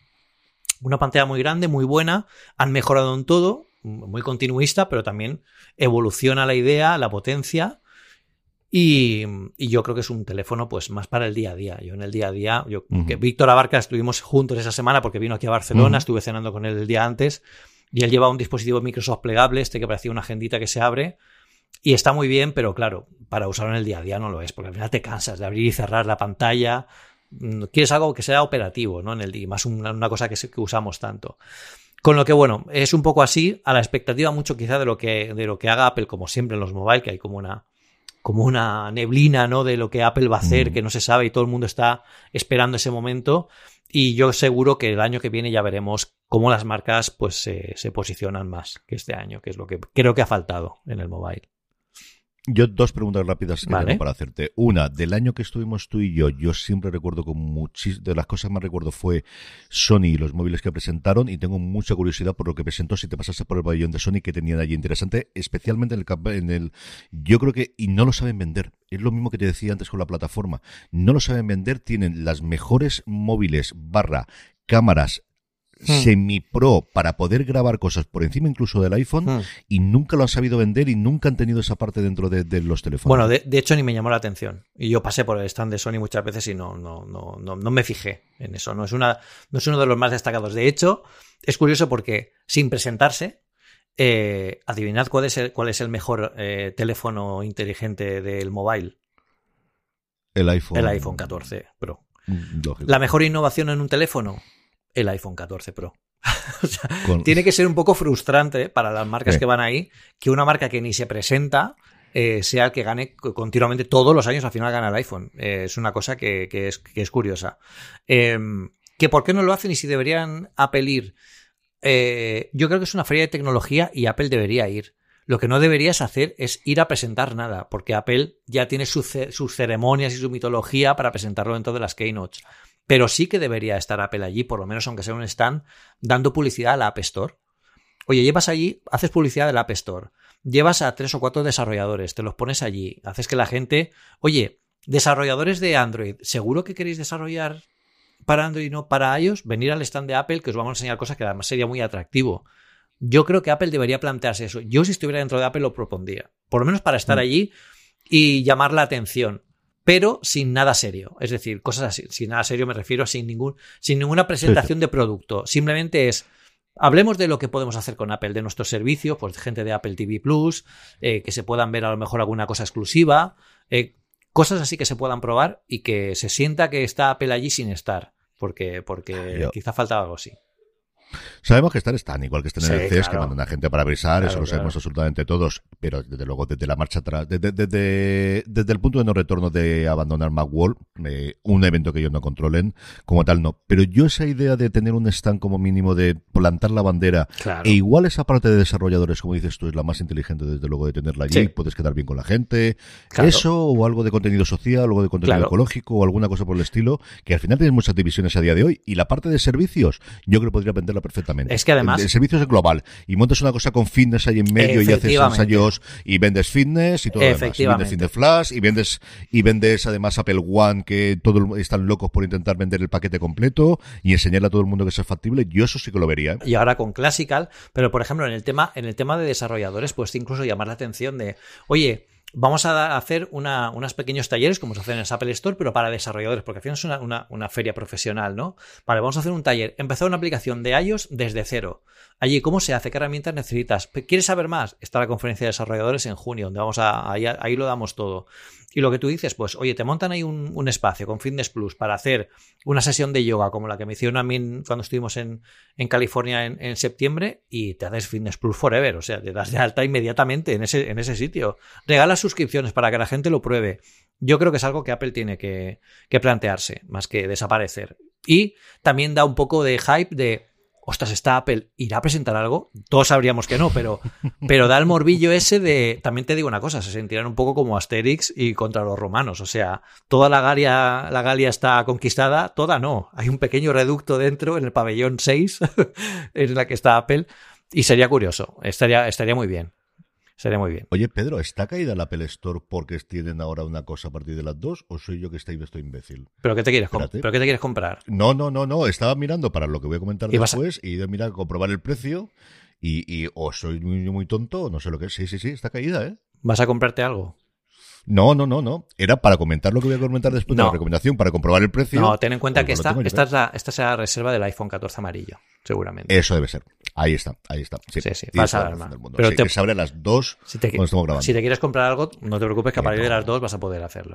una pantalla muy grande, muy buena, han mejorado en todo, muy continuista, pero también evoluciona la idea, la potencia. Y, yo creo que es un teléfono pues más para el día a día. Yo en el día a día, yo, que Víctor Abarca estuvimos juntos esa semana porque vino aquí a Barcelona, estuve cenando con él el día antes y él lleva un dispositivo Microsoft plegable, este que parecía una agendita que se abre y está muy bien, pero claro, para usarlo en el día a día no lo es, porque al final te cansas de abrir y cerrar la pantalla. Mm, quieres algo que sea operativo, ¿no? En el día, más una, cosa que, que, usamos tanto. Con lo que, bueno, es un poco así, a la expectativa mucho quizá de lo que, de lo que haga Apple, como siempre en los mobile, que hay como una, como una neblina, ¿no? De lo que Apple va a hacer, mm. que no se sabe y todo el mundo está esperando ese momento. Y yo seguro que el año que viene ya veremos cómo las marcas pues se posicionan más que este año, que es lo que creo que ha faltado en el mobile. Yo dos preguntas rápidas que tengo para hacerte. Una, del año que estuvimos tú y yo, yo siempre recuerdo con muchísimas, de las cosas más recuerdo fue Sony y los móviles que presentaron y tengo mucha curiosidad por lo que presentó si te pasaste por el pabellón de Sony que tenían allí interesante, especialmente en el, en el, yo creo que, y no lo saben vender. Es lo mismo que te decía antes con la plataforma. No lo saben vender, tienen las mejores móviles barra cámaras Hmm. semi-pro para poder grabar cosas por encima incluso del iPhone hmm. y nunca lo han sabido vender y nunca han tenido esa parte dentro de, los teléfonos. Bueno, de, hecho ni me llamó la atención. Y yo pasé por el stand de Sony muchas veces y no, no, no, no, no me fijé en eso. No es, una, no es uno de los más destacados. De hecho, es curioso porque sin presentarse, eh, adivinad cuál es el, cuál es el mejor eh, teléfono inteligente del mobile. El iPhone. El iPhone 14 Pro. Mm, la mejor innovación en un teléfono, el iPhone 14 Pro. [LAUGHS] Tiene que ser un poco frustrante para las marcas que van ahí que una marca que ni se presenta eh, sea el que gane continuamente todos los años, al final gana el iPhone. Eh, es una cosa que, es, curiosa. Em, ¿Que por qué no lo hacen y si deberían apelir? Eh, yo creo que es una feria de tecnología y Apple debería ir. Lo que no deberías hacer es ir a presentar nada, porque Apple ya tiene sus ceremonias y su mitología para presentarlo dentro de las keynotes pero sí que debería estar Apple allí, por lo menos aunque sea un stand, dando publicidad a la App Store. Oye, llevas allí, haces publicidad de la App Store, llevas a tres o cuatro desarrolladores, te los pones allí, haces que la gente, oye, desarrolladores de Android, ¿seguro que queréis desarrollar para Android y no para iOS? Venir al stand de Apple, que os vamos a enseñar cosas que además sería muy atractivo. Yo creo que Apple debería plantearse eso. Yo si estuviera dentro de Apple lo propondría, por lo menos para estar mm. allí y llamar la atención pero sin nada serio. Es decir, cosas así. Sin nada serio me refiero sin, ningún, sin ninguna presentación de producto. Simplemente es. Hablemos de lo que podemos hacer con Apple, de nuestros servicios, pues gente de Apple TV Plus, eh, que se puedan ver a lo mejor alguna cosa exclusiva, eh, cosas así que se puedan probar y que se sienta que está Apple allí sin estar, porque, porque quizá falta algo así. Sabemos que estar están, igual que están en el CES, que mandan a gente para avisar, eso lo sabemos absolutamente todos, pero desde luego desde la marcha atrás, desde, desde, el punto de no retorno de abandonar Macworld, eh, un evento que ellos no controlen, como tal no. Pero yo esa idea de tener un stand como mínimo de plantar la bandera, e igual esa parte de desarrolladores, como dices tú, es la más inteligente desde luego de tenerla allí, puedes quedar bien con la gente, eso o algo de contenido social, algo de contenido ecológico o alguna cosa por el estilo, que al final tienes muchas divisiones a día de hoy. Y la parte de servicios, yo creo que podría venderla perfectamente. Es que además. El, servicio es global. Y montas una cosa con fitness ahí en medio y haces ensayos y vendes fitness y todo lo demás. Y vendes fitness flash y vendes, y vendes además Apple One que todo están locos por intentar vender el paquete completo y enseñarle a todo el mundo que es factible. Yo eso sí que lo vería. ¿eh? Y ahora con Classical, pero por ejemplo en el tema, en el tema de desarrolladores, pues incluso llamar la atención de, oye, vamos a hacer unos pequeños talleres, como se hacen en el Apple Store, pero para desarrolladores, porque final es una, una, feria profesional, ¿no? Vale, vamos a hacer un taller. Empezar una aplicación de iOS desde cero. Allí, ¿cómo se hace? ¿Qué herramientas necesitas? ¿Quieres saber más? Está la conferencia de desarrolladores en junio, donde vamos a, ahí lo damos todo. Y lo que tú dices, pues, oye, te montan ahí un, espacio con Fitness Plus para hacer una sesión de yoga como la que me hicieron a mí cuando estuvimos en, California en, septiembre y te haces Fitness Plus Forever. O sea, te das de alta inmediatamente en ese, en ese sitio. Regalas suscripciones para que la gente lo pruebe. Yo creo que es algo que Apple tiene que plantearse, más que desaparecer. Y también da un poco de hype de ostras, está Apple, ¿irá a presentar algo? Todos sabríamos que no, pero, [LAUGHS] pero da el morbillo ese de, también te digo una cosa, se sentirán un poco como Asterix y contra los romanos, o sea, toda la Galia, la Galia está conquistada, toda no, hay un pequeño reducto dentro en el pabellón 6, [LAUGHS] en la que está Apple, y sería curioso, estaría, estaría muy bien. Sería muy bien. Oye, Pedro, ¿está caída la Apple Store porque tienen ahora una cosa a partir de las dos o soy yo que estoy, estoy imbécil? ¿Pero qué te quieres, ¿Pero qué te quieres comprar? No, no, no, no. Estaba mirando para lo que voy a comentar después y he ido a mirar, comprobar el precio y, y o soy muy, muy tonto o no sé lo que es. Sí, sí, sí, está caída, ¿eh? ¿Vas a comprarte algo? No, no, no, no. Era para comentar lo que voy a comentar después de la recomendación, para comprobar el precio. No, ten en cuenta que esta, esta, es la, esta es la reserva del iPhone 14 amarillo, seguramente. Eso debe ser. Ahí está, ahí está. Sí, sí, sí. Vas a Pero te, que se abre las dos si te, cuando estamos grabando. Si te quieres comprar algo, no te preocupes que a partir de las dos vas a poder hacerlo.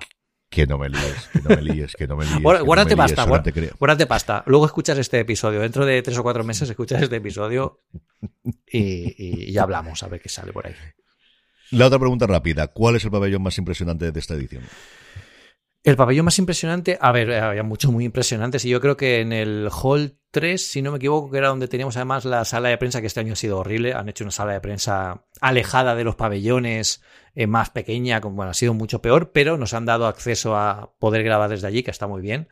Que no me líes, que no me líes, que no me líes. [LAUGHS] guárdate pasta, guárdate pasta. Luego escuchas este episodio. Dentro de tres o cuatro meses escuchas este episodio y, y ya hablamos a ver qué sale por ahí. La otra pregunta rápida. ¿Cuál es el pabellón más impresionante de esta edición? El pabellón más impresionante, a ver, había muchos muy impresionantes y yo creo que en el Hall 3, si no me equivoco, que era donde teníamos además la sala de prensa, que este año ha sido horrible, han hecho una sala de prensa alejada de los pabellones, eh, más pequeña, bueno, ha sido mucho peor, pero nos han dado acceso a poder grabar desde allí, que está muy bien.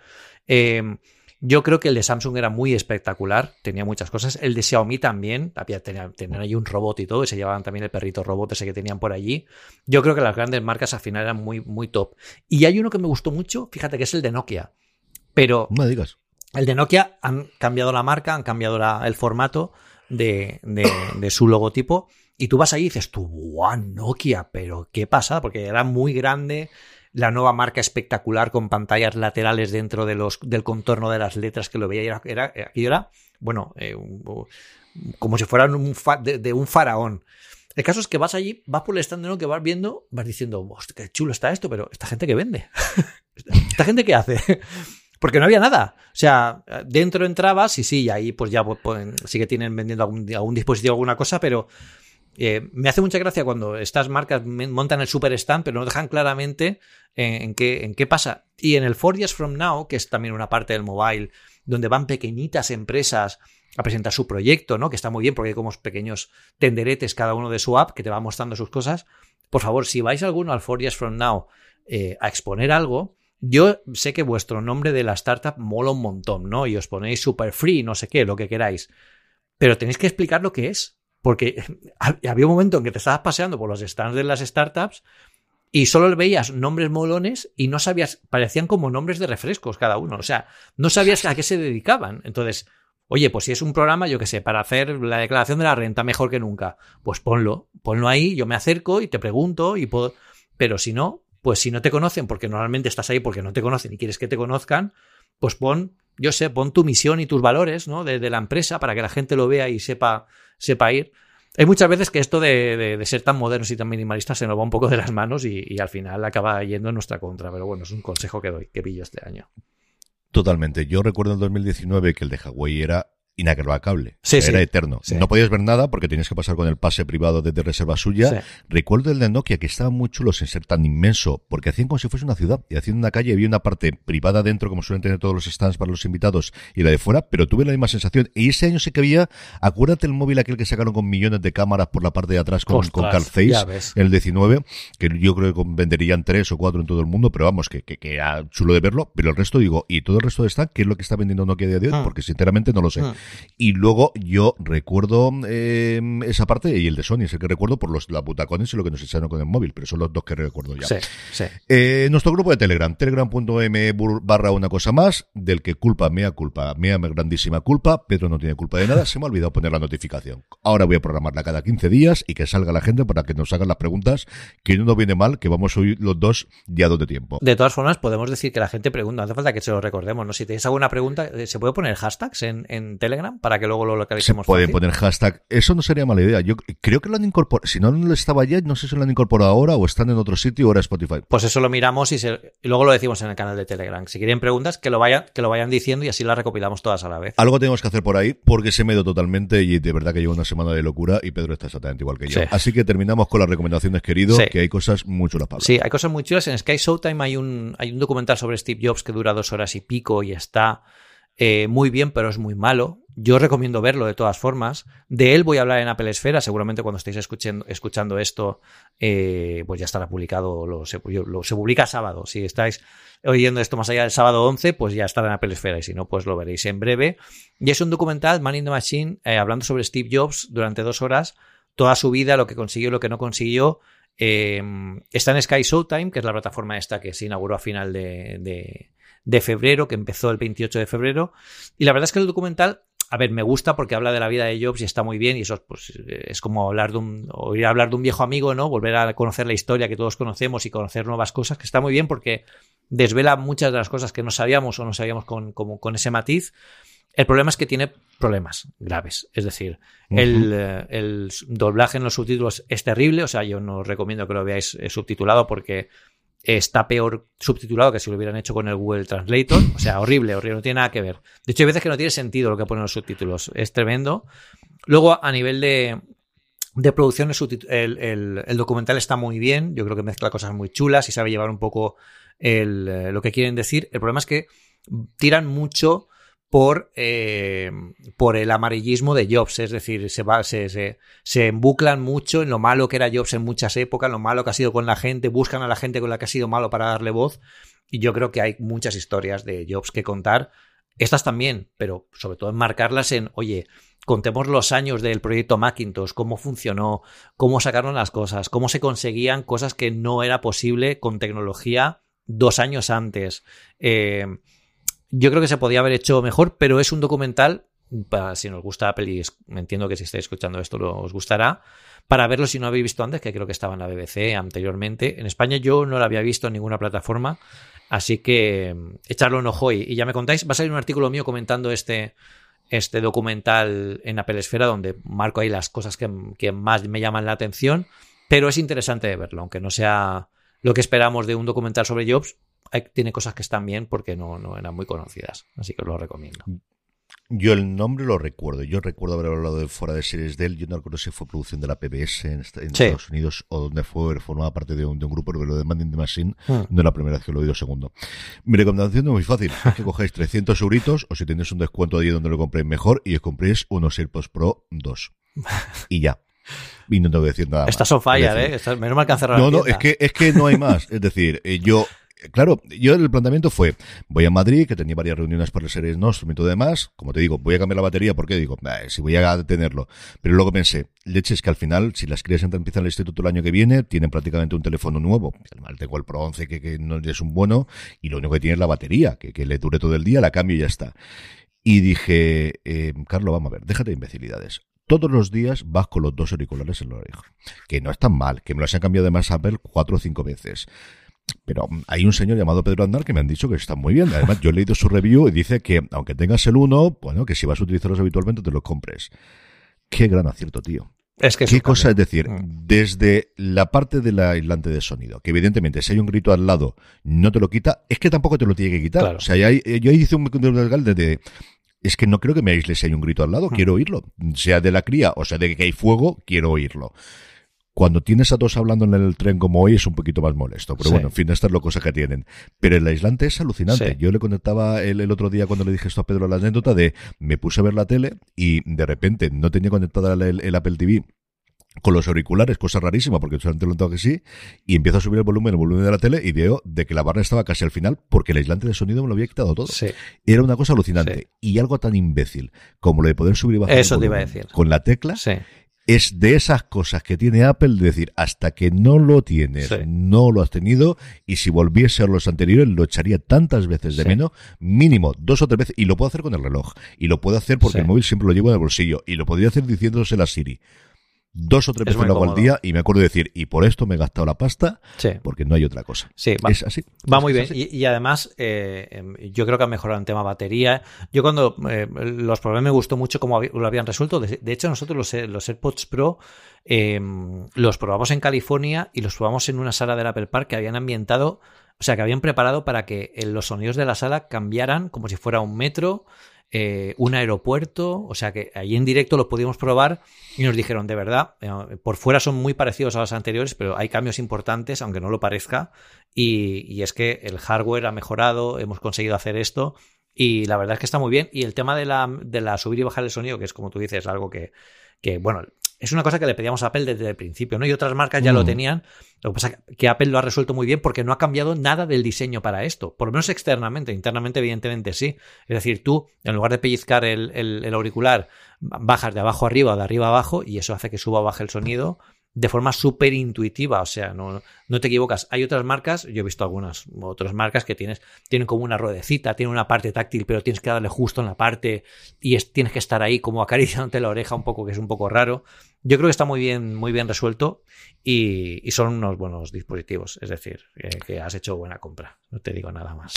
Eh, yo creo que el de Samsung era muy espectacular, tenía muchas cosas. El de Xiaomi también, había, tenían, ahí un robot y todo, y se llevaban también el perrito robot ese que tenían por allí. Yo creo que las grandes marcas al final eran muy, muy top. Y hay uno que me gustó mucho, fíjate que es el de Nokia. Pero. No digas. El de Nokia han cambiado la marca, han cambiado el formato de, de, su logotipo. Y tú vas ahí y dices, tú, guau, Nokia, pero qué pasa, porque era muy grande, la nueva marca espectacular con pantallas laterales dentro de los, del contorno de las letras que lo veía. Era, era, era bueno, eh, como si fueran un de, un faraón. El caso es que vas allí, vas por el stand que vas viendo, vas diciendo, qué chulo está esto, pero esta gente que vende, [LAUGHS] esta gente que hace. [LAUGHS] Porque no había nada. O sea, dentro entrabas y sí, ahí pues ya sí que tienen vendiendo algún dispositivo, alguna cosa, pero eh, me hace mucha gracia cuando estas marcas montan el super stand, pero no dejan claramente en, qué, pasa. Y en el Four Years From Now, que es también una parte del mobile, donde van pequeñitas empresas a presentar su proyecto, ¿no? Que está muy bien porque hay como pequeños tenderetes cada uno de su app que te va mostrando sus cosas. Por favor, si vais alguno al Four Years From Now eh, a exponer algo, yo sé que vuestro nombre de la startup mola un montón, ¿no? Y os ponéis super free, no sé qué, lo que queráis. Pero tenéis que explicar lo que es. Porque [LAUGHS] había un momento en que te estabas paseando por los stands de las startups y solo veías nombres molones y no sabías, parecían como nombres de refrescos cada uno. O sea, no sabías a qué se dedicaban. Entonces, oye, pues si es un programa, yo qué sé, para hacer la declaración de la renta mejor que nunca, pues ponlo, ponlo ahí, yo me acerco y te pregunto y puedo. Pero si no, pues si no te conocen, porque normalmente estás ahí porque no te conocen y quieres que te conozcan, pues pon, yo sé, pon tu misión y tus valores, ¿no? De, de la empresa para que la gente lo vea y sepa sepa ir. Hay muchas veces que esto de, ser tan modernos y tan minimalistas se nos va un poco de las manos y, al final acaba yendo en nuestra contra. Pero bueno, es un consejo que doy, que pillo este año. Totalmente. Yo recuerdo en 2019 que el de Huawei era inacabable. Sí, era eterno. No podías ver nada porque tenías que pasar con el pase privado desde reserva suya. Recuerdo el de Nokia que estaba muy chulo sin ser tan inmenso porque hacían como si fuese una ciudad y hacían una calle había una parte privada dentro como suelen tener todos los stands para los invitados y la de fuera, pero tuve la misma sensación. Y ese año sí que había, acuérdate el móvil aquel que sacaron con millones de cámaras por la parte de atrás con, con Carl Zeiss, el 19, que yo creo que venderían tres o cuatro en todo el mundo, pero vamos, que, que, era chulo de verlo, pero el resto digo, y todo el resto de stand, ¿qué es lo que está vendiendo Nokia a día de hoy? Ah. Porque sinceramente no lo sé. Ah. Y luego yo recuerdo eh, esa parte y el de Sony es el que recuerdo por los butacones y lo que nos echaron con el móvil, pero son los dos que recuerdo ya. Sí, sí. Eh, nuestro grupo de Telegram, telegram.m barra una cosa más, del que culpa, mea culpa, mea grandísima culpa, Pedro no tiene culpa de nada, se me ha olvidado poner la notificación. Ahora voy a programarla cada 15 días y que salga la gente para que nos hagan las preguntas, que no nos viene mal, que vamos a oír los dos ya dos de tiempo. De todas formas, podemos decir que la gente pregunta, no hace falta que se lo recordemos, ¿no? Si tenéis alguna pregunta, eh, ¿se puede poner hashtags en, en Telegram para que luego lo localicemos. Se pueden poner hashtag. Eso no sería mala idea. Yo creo que lo han incorporado. Si no lo estaba ya, no sé si lo han incorporado ahora o están en otro sitio o ahora Spotify. Pues eso lo miramos y, luego lo decimos en el canal de Telegram. Si quieren preguntas, que lo vayan, que lo vayan diciendo y así las recopilamos todas a la vez. Algo tenemos que hacer por ahí porque se me dio totalmente y de verdad que llevo una semana de locura y Pedro está exactamente igual que yo. Así que terminamos con las recomendaciones, querido, que hay cosas muy chulas para Sí, hay cosas muy chulas. En Sky Showtime hay un, hay un documental sobre Steve Jobs que dura dos horas y pico y está eh, muy bien, pero es muy malo. Yo recomiendo verlo de todas formas. De él voy a hablar en Apple Esfera. Seguramente cuando estéis escuchando, escuchando esto, eh, pues ya estará publicado. Lo se, publica sábado. Si estáis oyendo esto más allá del sábado 11, pues ya estará en Apple Esfera. Y si no, pues lo veréis en breve. Y es un documental, Man in the Machine, eh, hablando sobre Steve Jobs durante dos horas toda su vida, lo que consiguió, lo que no consiguió. Está en Sky Showtime, que es la plataforma esta que se inauguró a final de, febrero, que empezó el 28 de febrero. Y la verdad es que el documental a ver, me gusta porque habla de la vida de Jobs y está muy bien y eso pues, es como hablar de un, oír hablar de un viejo amigo, ¿no? Volver a conocer la historia que todos conocemos y conocer nuevas cosas, que está muy bien porque desvela muchas de las cosas que no sabíamos o no sabíamos con, con ese matiz. El problema es que tiene problemas graves. Es decir, eh, el, doblaje en los subtítulos es terrible. O sea, yo no os recomiendo que lo veáis eh, subtitulado porque está peor subtitulado que si lo hubieran hecho con el Google Translator. O sea, horrible, horrible, no tiene nada que ver. De hecho, hay veces que no tiene sentido lo que ponen los subtítulos. Es tremendo. Luego, a nivel de, de producción, el, documental está muy bien. Yo creo que mezcla cosas muy chulas y sabe llevar un poco eh, lo que quieren decir. El problema es que tiran mucho por, eh, por el amarillismo de Jobs, es decir, se, se, se, embuclan mucho en lo malo que era Jobs en muchas épocas, lo malo que ha sido con la gente, buscan a la gente con la que ha sido malo para darle voz, y yo creo que hay muchas historias de Jobs que contar, estas también, pero sobre todo enmarcarlas en, oye, contemos los años del proyecto Macintosh, cómo funcionó, cómo sacaron las cosas, cómo se conseguían cosas que no era posible con tecnología dos años antes. Eh, yo creo que se podía haber hecho mejor, pero es un documental, si nos gusta Apple, y entiendo que si estáis escuchando esto os gustará, para verlo si no habéis visto antes, que creo que estaba en la BBC anteriormente. En España yo no lo había visto en ninguna plataforma, así que mm, echarlo un ojo y, ya me contáis. Va a salir un artículo mío comentando este, este documental en Apple Esfera, donde marco ahí las cosas que, más me llaman la atención, pero es interesante verlo, aunque no sea lo que esperamos de un documental sobre Jobs, tiene cosas que están bien porque no, no eran muy conocidas. Así que os lo recomiendo. Yo el nombre lo recuerdo. Yo recuerdo haber hablado de fuera de series de él. Yo no recuerdo si fue producción de la PBS en, Estados Unidos o donde fue, formaba parte de un, grupo, pero lo de Manding the Machine hmm. no es la primera vez que lo he oído segundo. Mi recomendación es muy fácil. Es que cogáis 300 euritos o si tenéis un descuento allí donde lo compréis mejor y os compréis unos AirPods Pro 2. [LAUGHS] Y ya. Y no tengo que decir nada más. Estás on fire, ¿eh? menos mal que han cerrado No, no, es que, es que no hay más. Es decir, eh, yo claro, yo el planteamiento fue, voy a Madrid, que tenía varias reuniones para series no, y todo demás, como te digo, voy a cambiar la batería, porque digo, si voy a tenerlo. Pero luego pensé, leche es que al final, si las crías empiezan el instituto el año que viene, tienen prácticamente un teléfono nuevo. Además tengo el Pro 11, que, que no es un bueno, y lo único que tiene es la batería, que, que le dure todo el día, la cambio y ya está. Y dije, eh, Carlos, vamos a ver, déjate de imbecilidades todos los días vas con los dos auriculares en la oreja. Que no es tan mal, que me los han cambiado de más Apple cuatro o cinco veces. Pero hay un señor llamado Pedro Andar que me han dicho que está muy bien. Además, yo he leído su review y dice que aunque tengas el uno, bueno, que si vas a utilizarlos habitualmente te los compres. Qué gran acierto, tío. Es que ¿Qué cosa? Es decir, mm. desde la parte del aislante de sonido, que evidentemente si hay un grito al lado no te lo quita, es que tampoco te lo tiene que quitar. O sea, yo ahí hice un legal de, es que no creo que me aísle si hay un grito al lado, mm. quiero oírlo. Sea de la cría o sea de que hay fuego, quiero oírlo. Cuando tienes a dos hablando en el tren como hoy es un poquito más molesto, pero bueno, en fin, estas es lo cosa que tienen. Pero el aislante es alucinante. Yo le conectaba el, el, otro día cuando le dije esto a Pedro la anécdota de me puse a ver la tele y de repente no tenía conectada el, Apple TV con los auriculares, cosa rarísima, porque solamente lo tengo que sí, y empiezo a subir el volumen, el volumen de la tele, y veo de que la barra estaba casi al final, porque el aislante de sonido me lo había quitado todo. Era una cosa alucinante. Y algo tan imbécil como lo de poder subir y bajar Eso te iba a decir. con la tecla, es de esas cosas que tiene Apple, de decir, hasta que no lo tienes, no lo has tenido, y si volviese a los anteriores, lo echaría tantas veces de menos, mínimo dos o tres veces, y lo puedo hacer con el reloj, y lo puedo hacer porque el móvil siempre lo llevo en el bolsillo, y lo podría hacer diciéndose a Siri dos o tres veces lo hago al día y me acuerdo de decir, y por esto me he gastado la pasta, porque no hay otra cosa. Sí, va, es así. Va muy bien. Y, además, eh, em, yo creo que ha mejorado en tema batería. Yo cuando eh, los problemas me gustó mucho cómo lo habían resuelto. De, hecho, nosotros los, los AirPods Pro em, los probamos en California y los probamos en una sala del Apple Park que habían ambientado, o sea, que habían preparado para que eh, los sonidos de la sala cambiaran como si fuera un metro. Eh, un aeropuerto, o sea que ahí en directo lo pudimos probar y nos dijeron, de verdad, eh, por fuera son muy parecidos a los anteriores, pero hay cambios importantes, aunque no lo parezca, y, es que el hardware ha mejorado, hemos conseguido hacer esto, y la verdad es que está muy bien, y el tema de la, de la subir y bajar el sonido, que es como tú dices, algo que, que bueno, es una cosa que le pedíamos a Apple desde el principio, ¿no? Y otras marcas ya lo mm. tenían. Lo que pasa es que Apple lo ha resuelto muy bien porque no ha cambiado nada del diseño para esto. Por lo menos externamente. Internamente, evidentemente, sí. Es decir, tú, en lugar de pellizcar el, el auricular, bajas de abajo arriba o de arriba abajo y eso hace que suba o baje el sonido de forma súper intuitiva, o sea, no, no, te equivocas. Hay otras marcas, yo he visto algunas otras marcas que tienes, tienen como una ruedecita, tienen una parte táctil, pero tienes que darle justo en la parte y tienes que estar ahí como [LAUGHS] acariciándote la oreja un poco, que es un poco raro. Yo creo que está muy bien, muy bien resuelto y, son unos buenos dispositivos, es decir, que has hecho buena compra, no te digo nada más.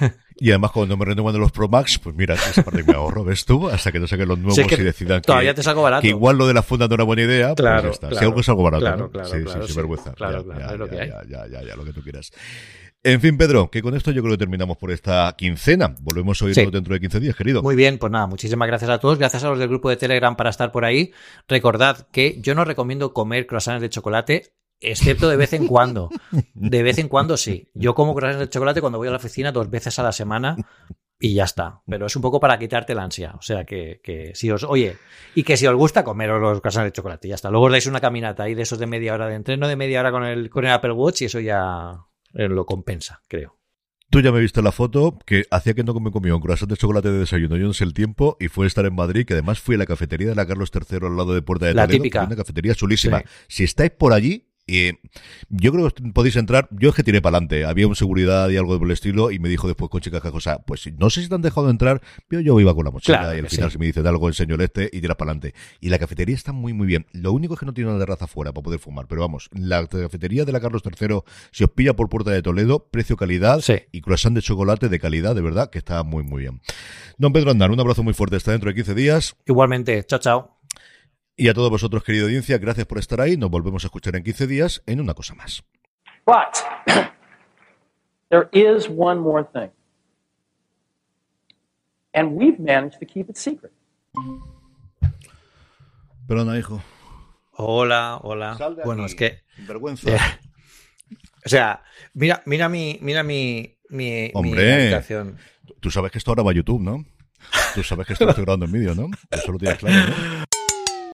[LAUGHS] Y además, cuando me renuevan los Pro Max, pues mira, esa parte me ahorro, ¿ves tú? Hasta que no saquen los nuevos y decidan todavía te salgo barato. que igual lo de la funda no era buena idea, pues claro, si algo es algo barato, claro, claro, sí, claro, sí, sin vergüenza. Claro, claro, ya, lo que ya, hay. Ya, ya, ya, lo que tú quieras. En fin, Pedro, que con esto yo creo que terminamos por esta quincena. Volvemos a oírlo dentro de 15 días, querido. Muy bien, pues nada, muchísimas gracias a todos. Gracias a los del grupo de Telegram para estar por ahí. Recordad que yo no recomiendo comer croissants de chocolate excepto de vez en cuando. De vez en cuando sí. Yo como croissants de chocolate cuando voy a la oficina dos veces a la semana y ya está. Pero es un poco para quitarte la ansia. O sea que, que si os, oye, y que si os gusta comeros los croissants de chocolate, ya está. Luego os dais una caminata ahí de esos de media hora de entreno, de media hora con el, con el Apple Watch y eso ya eh, lo compensa, creo. Tú ya me viste la foto que hacía que no me comía un croissant de chocolate de desayuno. Yo no sé el tiempo y fue estar en Madrid, que además fui a la cafetería de la Carlos III al lado de Puerta de la Toledo. Típica. Una cafetería chulísima. Si estáis por allí, y yo creo que podéis entrar. Yo es que tiré para adelante. Había un seguridad y algo del estilo. Y me dijo después con chica cosa. Pues no sé si te han dejado entrar. Pero yo iba con la mochila. y al final, si me dicen algo, enseño el este y tiras para adelante. Y la cafetería está muy, muy bien. Lo único es que no tiene una terraza afuera para poder fumar. Pero vamos, la cafetería de la Carlos III, si os pilla por puerta de Toledo, precio, calidad y croissant de chocolate de calidad, de verdad, que está muy, muy bien. Don Pedro Andar, un abrazo muy fuerte. Hasta dentro de 15 días. Igualmente. Chao, chao. Y a todos vosotros, querida audiencia, gracias por estar ahí. Nos volvemos a escuchar en 15 días en una cosa más. But [CLEARS THROAT] there is one more thing. And we've managed to keep it secret. Perdona, hijo. Hola, hola. Bueno, es que. Vergüenza. Eh, o sea, mira, mira mi, mira mi, mi, Hombre, Tú sabes que esto ahora va a YouTube, ¿no? Tú sabes que esto lo estoy grabando en vídeo, ¿no? Eso lo tienes claro, ¿no?